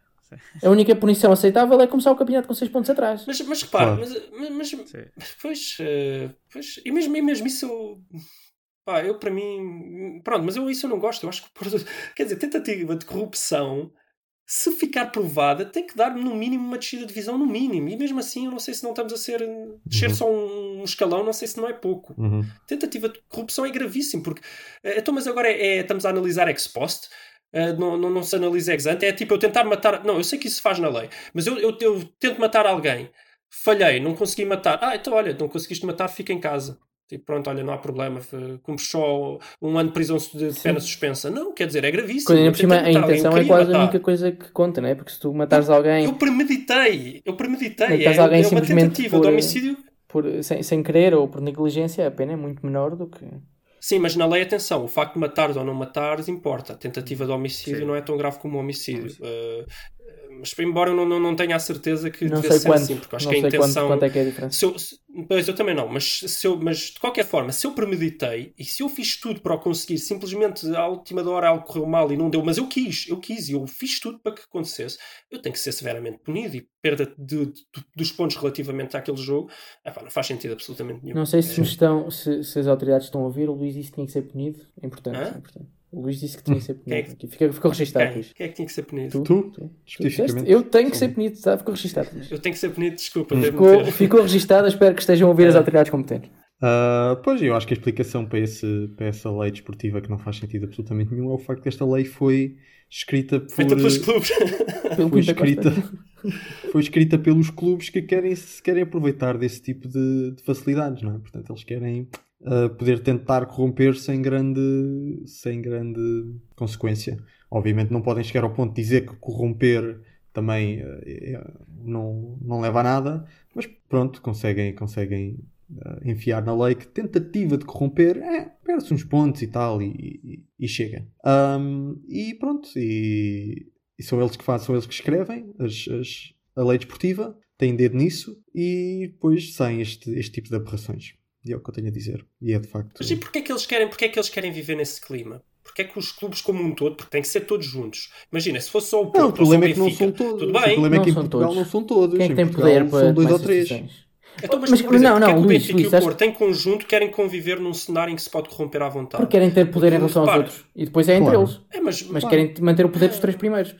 sim. A única punição aceitável é começar o campeonato com 6 pontos atrás. Mas, mas repara, Claro. mas, mas, mas- pois, eh, pois, e mesmo, e mesmo isso eu, pá, eu para mim, pronto, mas eu isso eu não gosto. Eu acho que, quer dizer, tentativa de corrupção, se ficar provada, tem que dar no mínimo uma descida de visão, no mínimo. E mesmo assim, eu não sei se não estamos a ser, descer Uhum. só um escalão, não sei se não é pouco. Uhum. tentativa de corrupção é gravíssimo, porque eh, então, mas agora é, é- estamos a analisar ex post, eh, não, não, não se analisa ex ante, é tipo eu tentar matar. Não, eu sei que isso se faz na lei, mas eu, eu, eu tento matar alguém, falhei, não consegui matar. Ah, então olha, não conseguiste matar, fica em casa. Tipo, pronto, olha, não há problema, cumpres só um ano de prisão de pena suspensa. Não, quer dizer, é gravíssimo. Quando Eu por cima tentei a alguém, intenção eu é quase a matar. única coisa que conta, não é? Porque se tu matares alguém Eu premeditei, eu premeditei. Matares É, alguém é uma tentativa por- de homicídio. por, sem, sem querer ou por negligência, a pena é muito menor do que. Sim, mas na lei, atenção, o facto de matares ou não matares importa. A tentativa de homicídio Sim. não é tão grave como o homicídio. Homicídio. Uh, mas, embora eu não, não, não tenha a certeza que Não devesse sei ser quanto. assim, porque acho não que a sei quanto, intenção. quanto é que é a diferença. Se eu, se- pois eu também não, mas, se eu, mas de qualquer forma, se eu premeditei e se eu fiz tudo para o conseguir, simplesmente à última hora algo correu mal e não deu, mas eu quis, eu quis e eu fiz tudo para que acontecesse, eu tenho que ser severamente punido e perda de- de- dos pontos relativamente àquele jogo, epá, não faz sentido absolutamente nenhum. Não sei se, É- estão, se, se as autoridades estão a ouvir, o Luís disse que tinha que ser punido. É importante. Hã? é importante. O Luís disse que tinha que ser Quem é punido. Aqui. Fica, ficou registado, Quem? Luís. Quem é que tinha que ser punido? Tu? Tu? Tu Especificamente. Eu tenho que ser punido, tá? Ficou registado. Luís. Eu tenho que ser punido, desculpa. devo Ficou, ficou registado, espero que estejam a ouvir as É. autoridades competentes. Ah, pois, eu acho que a explicação para, esse, para essa lei desportiva que não faz sentido absolutamente nenhum é o facto que esta lei foi escrita por. Feita pelos clubes. Foi escrita, foi escrita pelos clubes que querem, se querem aproveitar desse tipo de, de facilidades, não é? Portanto, eles querem ah, poder tentar corromper sem grande, sem grande consequência. Obviamente não podem chegar ao ponto de dizer que corromper também é- não, não leva a nada, mas pronto, conseguem, conseguem ah, enfiar na lei que tentativa de corromper é, perde-se uns pontos e tal e, e- e chega. Ahm, e pronto, e, e são eles que fazem, são eles que escrevem as, as- a lei desportiva, têm dedo nisso e depois saem este, este tipo de aberrações. E é o que eu tenho a dizer. E é de facto. Mas e porquê é que eles querem, porquê é que eles querem viver nesse clima? Porquê é que os clubes como um todo, porque tem que ser todos juntos. Imagina, se fosse só o Porto Não, o ou só o problema é que não são todos. tudo O bem. problema é Não que em são Portugal todos. não são todos. Quem é que Em tem Portugal poder para São dois ou três. Então, mas, Mas- por exemplo, não, porquê é não, que o Luís, Benfica Luís, e o acho- Porto em conjunto querem conviver num cenário em que se pode corromper à vontade? Porque querem ter poder em relação aos outros. E depois é entre Claro. eles. É, mas, Mas Claro. querem manter o poder dos três primeiros. Uh,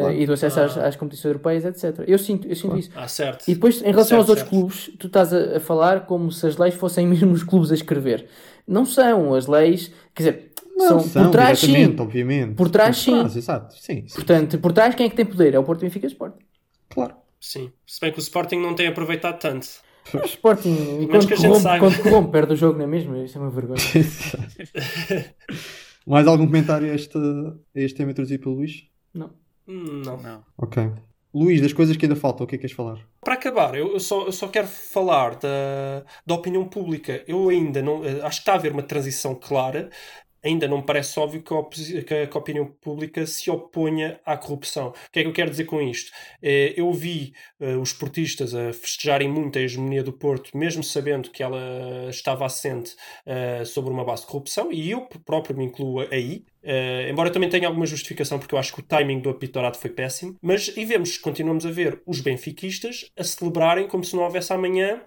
Claro. E do acesso às, Ah. às competições europeias, etc. Eu sinto, eu sinto Claro. isso. Ah, certo. E depois, em relação Certo, aos outros certo. clubes, tu estás a, a falar como se as leis fossem mesmo os clubes a escrever. Não são. As leis, quer dizer, Não, são, por trás sim. obviamente. Por trás, sim. exato. Sim, sim. Portanto, por trás quem é que tem poder? É o Porto Benfica e o Sport. Claro. Sim. Se bem que o Sporting não tem aproveitado tanto. O Sporting, Menos quando que a gente corrompe, quando corrompe, perde o jogo, não é mesmo? Isso é uma vergonha. Mais algum comentário a este, a este tema introduzido pelo Luís? Não. Não. Não. Ok. Luís, das coisas que ainda faltam, o que é que queres falar? Para acabar, eu, eu só, eu só quero falar da, da opinião pública. Eu ainda não. eh, Acho que está a haver uma transição clara. Ainda não me parece óbvio que a, que a- opinião pública se oponha à corrupção. O que é que eu quero dizer com isto? Eh, Eu vi eh, os portistas a festejarem muito a hegemonia do Porto, mesmo sabendo que ela estava assente eh, sobre uma base de corrupção, e eu próprio me incluo aí. Eh, embora também tenha alguma justificação, porque eu acho que o timing do apito dourado foi péssimo, mas e vemos, continuamos a ver os benfiquistas a celebrarem como se não houvesse amanhã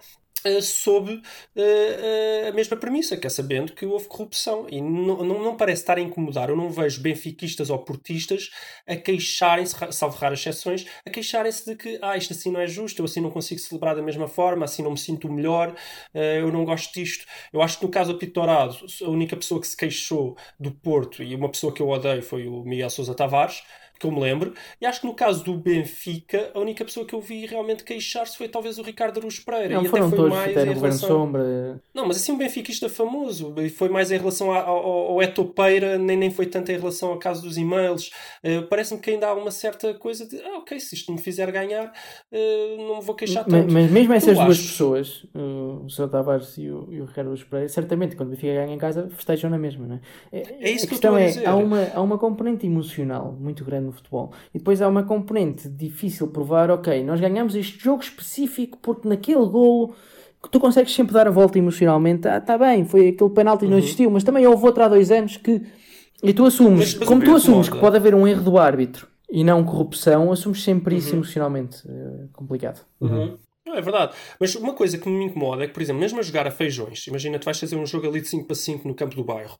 uh, sob uh, a mesma premissa, que é sabendo que houve corrupção. E não, não, não, parece estar a incomodar. Eu não vejo benfiquistas ou portistas a queixarem-se, salvo raras exceções, a queixarem-se de que ah, isto assim não é justo, eu assim não consigo celebrar da mesma forma, assim não me sinto melhor, eu não gosto disto. Eu acho que no caso do Pitorado, a única pessoa que se queixou do Porto e uma pessoa que eu odeio foi o Miguel Sousa Tavares que eu me lembro. E acho que no caso do Benfica, a única pessoa que eu vi realmente queixar-se foi talvez o Ricardo Aruz Pereira. Não, e até foi mais em relação... Sombra. Não, mas assim um benfiquista famoso. E foi mais em relação ao, ao Etopeira, nem, nem foi tanto em relação ao caso dos e-mails. Uh, Parece-me que ainda há uma certa coisa de, ah, ok, se isto me fizer ganhar, uh, não me vou queixar tanto. Mas, mas mesmo essas duas acho... pessoas, o Sr. Tavares e o, e o Ricardo Aruz Pereira, certamente quando o Benfica ganha em casa, festejam na mesma, não é? É, é isso que eu estou a é, dizer. há uma, há uma componente emocional muito grande no futebol. E depois há uma componente difícil provar, ok, nós ganhamos este jogo específico porque naquele golo tu consegues sempre dar a volta emocionalmente. Ah, tá bem, foi aquele penalti uhum. não existiu, mas também houve outro há dois anos que. E tu assumes, mas, mas como tu assumes que pode haver um erro do árbitro e não corrupção, assumes sempre isso uhum. emocionalmente. É complicado. Uhum. Não, é verdade. Mas uma coisa que me incomoda é que, por exemplo, mesmo a jogar a feijões, imagina, tu vais fazer um jogo ali de 5 para 5 no campo do bairro.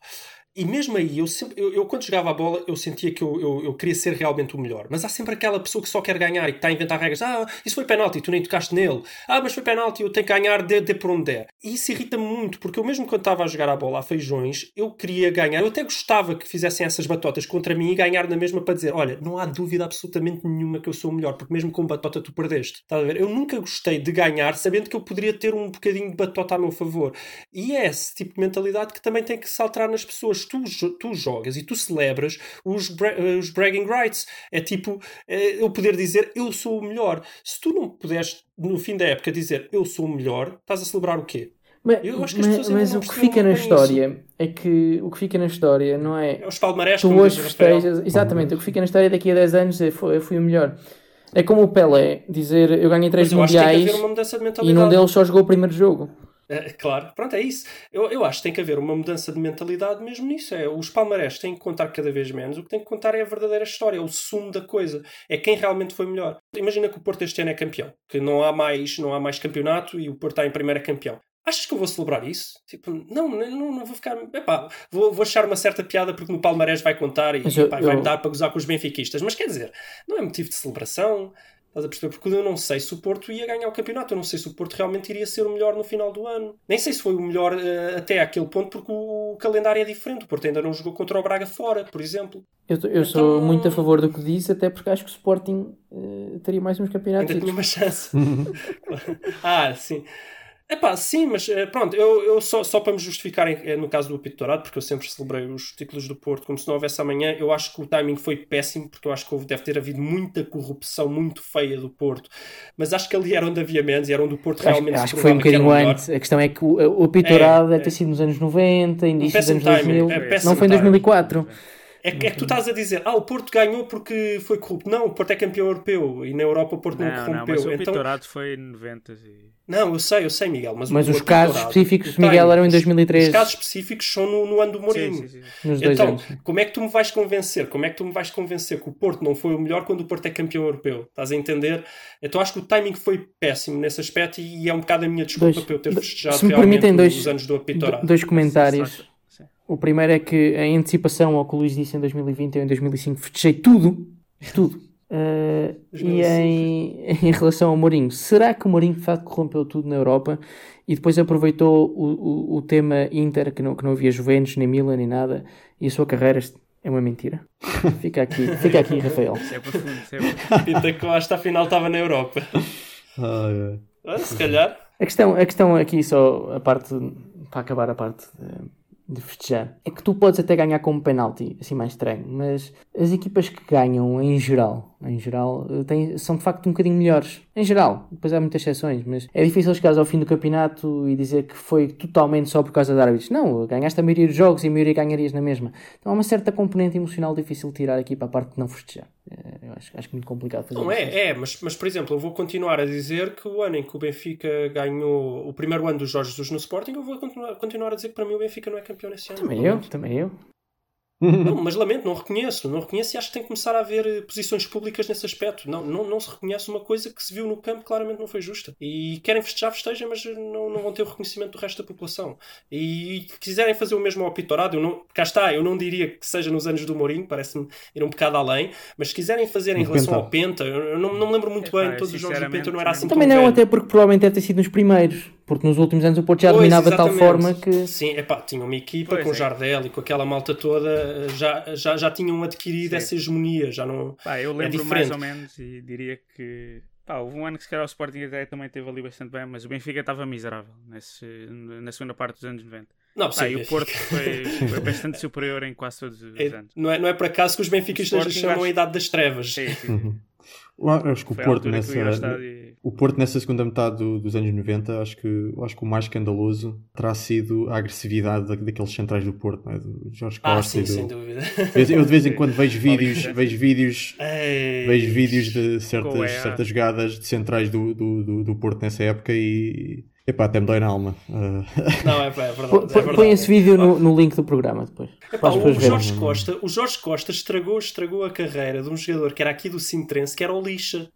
E mesmo aí, eu, sempre, eu, eu, quando jogava a bola, eu sentia que eu, eu, eu, queria ser realmente o melhor. Mas há sempre aquela pessoa que só quer ganhar e que está a inventar regras. Ah, isso foi penalti, tu nem tocaste nele. Ah, mas foi penalti, eu tenho que ganhar de, de por onde der. E isso irrita-me muito, porque eu mesmo quando estava a jogar a bola a feijões, eu queria ganhar. Eu até gostava que fizessem essas batotas contra mim e ganhar na mesma para dizer: olha, não há dúvida absolutamente nenhuma que eu sou o melhor, porque mesmo com batota tu perdeste. Estás a ver? Eu nunca gostei de ganhar sabendo que eu poderia ter um bocadinho de batota a meu favor. E é esse tipo de mentalidade que também tem que se alterar nas pessoas. Tu, tu jogas e tu celebras os, bra os bragging rights. É tipo é, eu poder dizer eu sou o melhor. Se tu não puderes, no fim da época, dizer eu sou o melhor, estás a celebrar o quê? Mas, mas, mas o que fica na história isso. é que o que fica na história não é. é os palmarés tu hoje festejas. Exatamente, o que fica na história daqui a 10 anos é eu fui o melhor. É como o Pelé dizer eu ganhei 3 mundiais e num deles só jogou o primeiro jogo. É, claro, pronto, é isso. Eu, eu acho que tem que haver uma mudança de mentalidade mesmo nisso. É, os palmarés têm que contar cada vez menos. O que tem que contar é a verdadeira história, é o sumo da coisa. É quem realmente foi melhor. Imagina que o Porto este ano é campeão, que não há mais, não há mais campeonato e o Porto está em primeira campeão. Achas que eu vou celebrar isso? Tipo, não, não, não vou ficar. Epá, vou, vou achar uma certa piada porque no Palmarés vai contar e eu, epá, vai-me dar para gozar com os benfiquistas. Mas quer dizer, não é motivo de celebração. Estás a perceber? Porque eu não sei se o Porto ia ganhar o campeonato. Eu não sei se o Porto realmente iria ser o melhor no final do ano. Nem sei se foi o melhor uh, até aquele ponto, porque o calendário é diferente. O Porto ainda não jogou contra o Braga fora, por exemplo. Eu, eu então, sou muito a favor do que disse, até porque acho que o Sporting uh, teria mais uns campeonatos. Ainda tinha uma chance. ah, sim. É pá, sim, mas eh, pronto, eu, eu só, só para me justificar eh, no caso do apito dourado, porque eu sempre celebrei os títulos do Porto como se não houvesse amanhã, eu acho que o timing foi péssimo, porque eu acho que houve, deve ter havido muita corrupção muito feia do Porto, mas acho que ali era onde havia menos e era onde o Porto realmente acho, acho que foi um bocadinho antes. A questão é que o, o apito dourado é, deve ter sido nos anos 90, início dos anos timing, 2000, é não foi em 2004. Timing. É que, é que tu estás a dizer, ah, o Porto ganhou porque foi corrupto. Não, o Porto é campeão europeu e na Europa o Porto não, não corrompeu. Não, mas o então... Pitorado foi em 90 e... Não, eu sei, eu sei, Miguel. Mas, mas os casos específicos, Miguel, eram em 2013. Os casos específicos são no, no ano do Mourinho. Sim, sim, sim. Nos então, anos. como é que tu me vais convencer? Como é que tu me vais convencer que o Porto não foi o melhor quando o Porto é campeão europeu? Estás a entender? Então acho que o timing foi péssimo nesse aspecto e é um bocado a minha desculpa dois, para eu ter festejado se me permitem dois, os anos do Apitorado. Dois comentários. O primeiro é que, em antecipação ao que o Luís disse em 2020 e em 2005, fechei tudo, tudo. Uh, e em, em relação ao Mourinho, será que o Mourinho de facto corrompeu tudo na Europa e depois aproveitou o, o, o tema Inter, que não, que não havia Juventus, nem Milan, nem nada, e a sua carreira é uma mentira? Fica aqui, fica aqui Rafael. é profundo, é profundo. Pinta Costa afinal estava na Europa. Ah, é. Se calhar. A questão, a questão aqui, só a parte, para acabar a parte de festejar. É que tu podes até ganhar com um penalti, assim mais estranho, mas as equipas que ganham em geral, em geral, eh, são de facto um bocadinho melhores. Em geral, depois há muitas exceções, mas é difícil chegar ao fim do campeonato e dizer que foi totalmente só por causa de árbitros. Não, ganhaste a maioria dos jogos e a maioria ganharias na mesma. Então há uma certa componente emocional difícil de tirar aqui para a parte de não festejar. É, eu acho, acho muito complicado fazer Não é, é, mas, mas por exemplo, eu vou continuar a dizer que o ano em que o Benfica ganhou o primeiro ano dos Jorge Jesus no Sporting, eu vou continuar, continuar a dizer que para mim o Benfica não é campeão nesse ano. Também eu, também eu. Não, mas lamento, não reconheço. Não reconheço e acho que tem que começar a haver eh, posições públicas nesse aspecto. Não, não, não se reconhece uma coisa que se viu no campo claramente não foi justa. E querem festejar, festejam, mas não, não vão ter o reconhecimento do resto da população. E quiserem fazer o mesmo ao Pitorado, eu não, cá está, eu não diria que seja nos anos do Mourinho, parece-me ir um bocado além, mas se quiserem fazer em relação Penta. ao Penta, eu não, não me lembro muito Epá, bem, todos os jogos do Penta não era assim Também tão não, velho. até porque provavelmente deve ter sido nos primeiros. Porque nos últimos anos o Porto já Pois, dominava de tal forma que. Sim, epá, tinha uma equipa Pois com é. Jardel e com aquela malta toda, já, já, já tinham adquirido Sim. essa hegemonia, já não... Pá, eu É lembro mais diferente. ou menos e diria que. Pá, houve um ano que se calhar o Sporting até também teve ali bastante bem, mas o Benfica estava miserável nesse, na segunda parte dos anos 90. Não, sim, e o Porto foi, foi bastante superior em quase todos os É, anos. não, é, não é por acaso que os benfiquistas Sporting, chamam acho- a idade das trevas. Sim, sim. Eu acho que o Porto que nessa, estádio e- o Porto nessa segunda metade do- dos anos 90, acho que, acho que o mais escandaloso terá sido a agressividade da- daqueles centrais do Porto, não é? do Jorge Costa Ah, sim, do... sem dúvida. Eu, de vez em quando vejo vídeos, vejo vídeos, Ei. vejo vídeos de certas, certas jogadas de centrais do, do, do, do Porto nessa época e epá, até me dói na alma. Ah, Não, é, é verdade. Põe é verdade. põe esse vídeo no, no link do programa depois. Epá, o. Jorge Costa, o Jorge Costa estragou, estragou a carreira de um jogador que era aqui do Sintrense, que era o Lixa.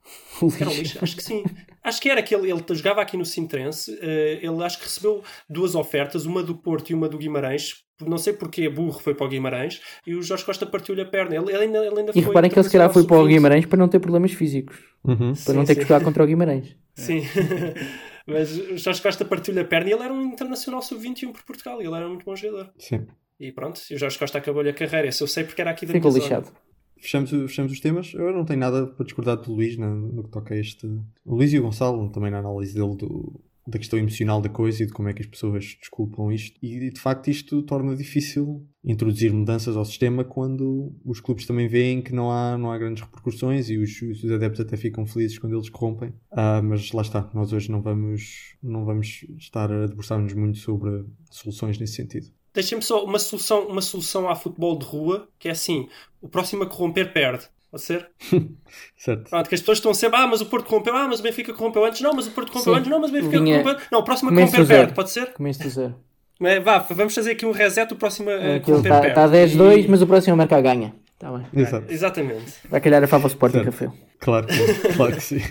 Que era o Lixa, acho que sim. Acho que era que ele, ele jogava aqui no Sintrense, eh, ele acho que recebeu duas ofertas, uma do Porto e uma do Guimarães. Não sei porque burro foi para o Guimarães e o Jorge Costa partiu-lhe a perna. Ele, ele ainda, ele ainda E foi reparem que ele se calhar foi para o Guimarães para não ter problemas físicos. uhum. Para não Sim, ter que sim. jogar contra o Guimarães. Sim. Mas o Jorge Costa partiu-lhe a perna e ele era um internacional sub-21 por Portugal. Ele era um muito bom jogador. Sim. E pronto, e o Jorge Costa acabou-lhe a carreira. Esse eu sei porque era aqui da Ficou lixado. Fechamos, fechamos os temas. Eu não tenho nada para discordar do Luís no, no que toca a este. O Luís e o Gonçalo também na análise dele do, da questão emocional da coisa e de como é que as pessoas desculpam isto. E de facto isto torna difícil introduzir mudanças ao sistema quando os clubes também veem que não há, não há grandes repercussões e os, os adeptos até ficam felizes quando eles corrompem. Ah, mas lá está, nós hoje não vamos, não vamos estar a debruçar-nos muito sobre soluções nesse sentido. Deixem-me só uma solução, uma solução à futebol de rua, que é assim: o próximo a corromper perde. Pode ser? Certo? Pronto, que as pessoas estão sempre, ah, mas o Porto corrompeu, ah, mas o Benfica corrompeu antes, não, mas o Porto corrompeu Sim. antes, não, mas o Benfica Vinha- corrompeu Não, o próximo a corromper perde, pode ser? Começo do zero. É, vá, vamos fazer aqui um reset, o próximo Aquilo corromper está tá 10-2, E- mas o próximo a marcar ganha. Está bem. Exato. Exatamente. Vai calhar a fava Sporting. Café. Claro que, claro que sim.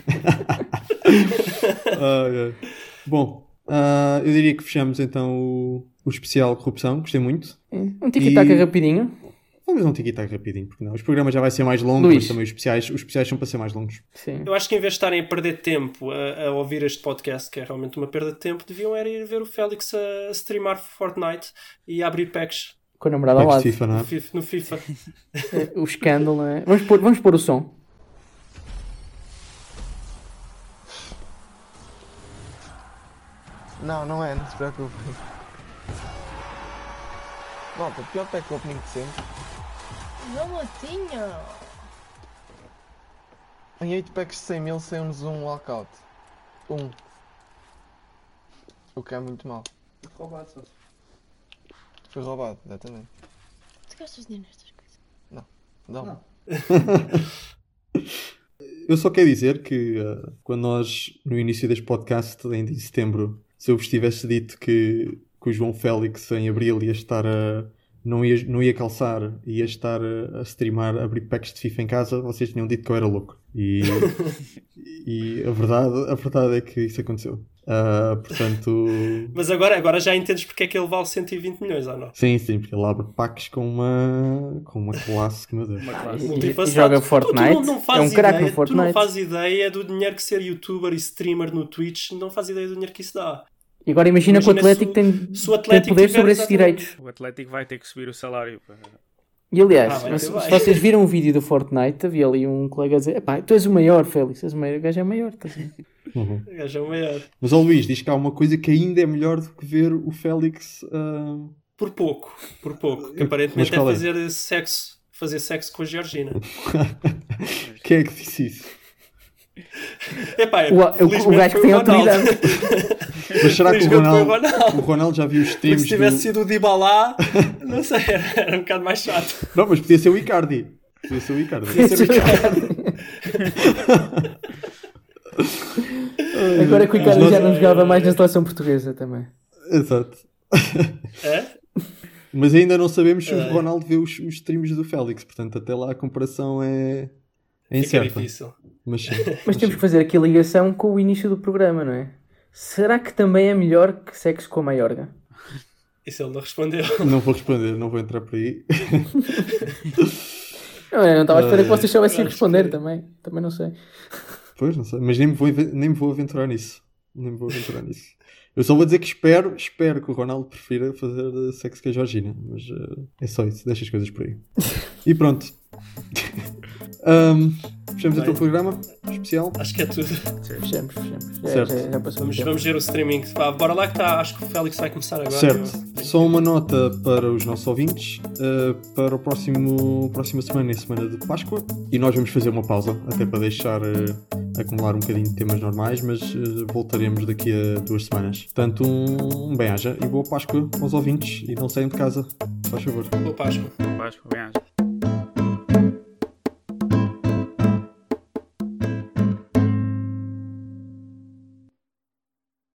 Bom, ah, eu diria que fechamos então o, o especial corrupção. Gostei muito. Um tic-tac E- rapidinho. Vamos dar um tic-tac rapidinho, porque não? Os programas já vai ser mais longo, Luís. mas também os especiais, os especiais são para ser mais longos. Sim. Eu acho que em vez de estarem a perder tempo a, a ouvir este podcast, que é realmente uma perda de tempo, deviam era ir ver o Félix a, streamar Fortnite e a abrir packs Com a namorada ao lado. FIFA, não no é? FIFA. No FIFA. O escândalo, não é? Vamos pôr, vamos pôr o som. Não, não é, não se preocupe. Malta, pior pack opening de sempre. Não tinha. Em 8 packs de 100 mil saiu-nos um walkout. Um. O que é muito mal. Roubado, só. Foi roubado, exatamente. Tu gastas dinheiro nestas coisas? Dá-me. Eu só quero dizer que ah, quando nós, no início deste podcast, ainda em setembro, se eu vos tivesse dito que, que o João Félix em abril ia estar a. Não ia, não ia calçar, ia estar a, streamar, a abrir packs de FIFA em casa, vocês tinham dito que eu era louco. E, e a, verdade, a verdade é que isso aconteceu. Ah, portanto, Mas agora, agora já entendes porque é que ele vale 120 milhões ou não? sim, sim, porque ele abre packs com uma, com uma classe que, meu Deus. Uma E- classe. e joga Tu- Fortnite. Tu, não, não é um craque ideia, no tu não Fortnite. fazes ideia do dinheiro que ser youtuber e streamer no Twitch, não fazes ideia do dinheiro que isso dá. E agora imagina, que o Imagina Atlético se o- tem, se o tem Atlético poder tiver sobre esses direitos. O Atlético vai ter que subir o salário. para- E aliás, Ah, se, se vocês viram um vídeo do Fortnite, havia ali um colega a dizer: Epá, tu és o maior, Félix, és o maior, o gajo é maior. estás a ver?" Uhum. O gajo é o maior. Mas, ó Luís, diz que há uma coisa que ainda é melhor do que ver o Félix. ah, Por pouco, por pouco. Que aparentemente é é? fazer sexo, fazer sexo com a Georgina. Quem é que disse isso? Epá, O- o- o felizmente gajo que tem Ronaldo. autoridade. Mas será que o o Ronaldo, o Ronaldo já viu os Porque streams se tivesse do... sido o Dybala, não sei, era, era um bocado mais chato. Não, mas podia ser o Icardi. Podia ser o Icardi. Agora que o Icardi nós- já não jogava mais na seleção portuguesa também. Exato. É? Mas ainda não sabemos se É. o Ronaldo vê os, os streams do Félix, portanto, até lá a comparação é, é Fica incerta. difícil. Mas sim. Mas temos que fazer aqui a ligação com o início do programa, não é? Será que também é melhor que sexo com a Maiorga? Isso ele não respondeu. Não vou responder, não vou entrar por aí. Não, eu não estava a esperar que Ah, vocês soubessem acho responder que- também. Também não sei. Pois, não sei. Mas nem me vou, nem me vou aventurar nisso. Nem me vou aventurar nisso. Eu só vou dizer que espero, espero que o Ronaldo prefira fazer eh, sexo com a Georgina. Mas eh, é só isso, deixa as coisas por aí. E pronto. Ahm, fechamos então o programa especial. Acho que é tudo. Fechamos, fechamos. Certo. já, já Vamos, vamos ver o streaming. Vá, bora lá que está. Acho que o Félix vai começar agora. Certo. Só uma nota para os nossos ouvintes. eh, para o próximo próxima semana, é semana de Páscoa. E nós vamos fazer uma pausa, até para deixar eh, acumular um bocadinho de temas normais, mas eh, voltaremos daqui a duas semanas. Portanto, um, um bem-aja e boa Páscoa aos ouvintes. E não saiam de casa, faz favor. Boa Páscoa. Vasco, bem, acho.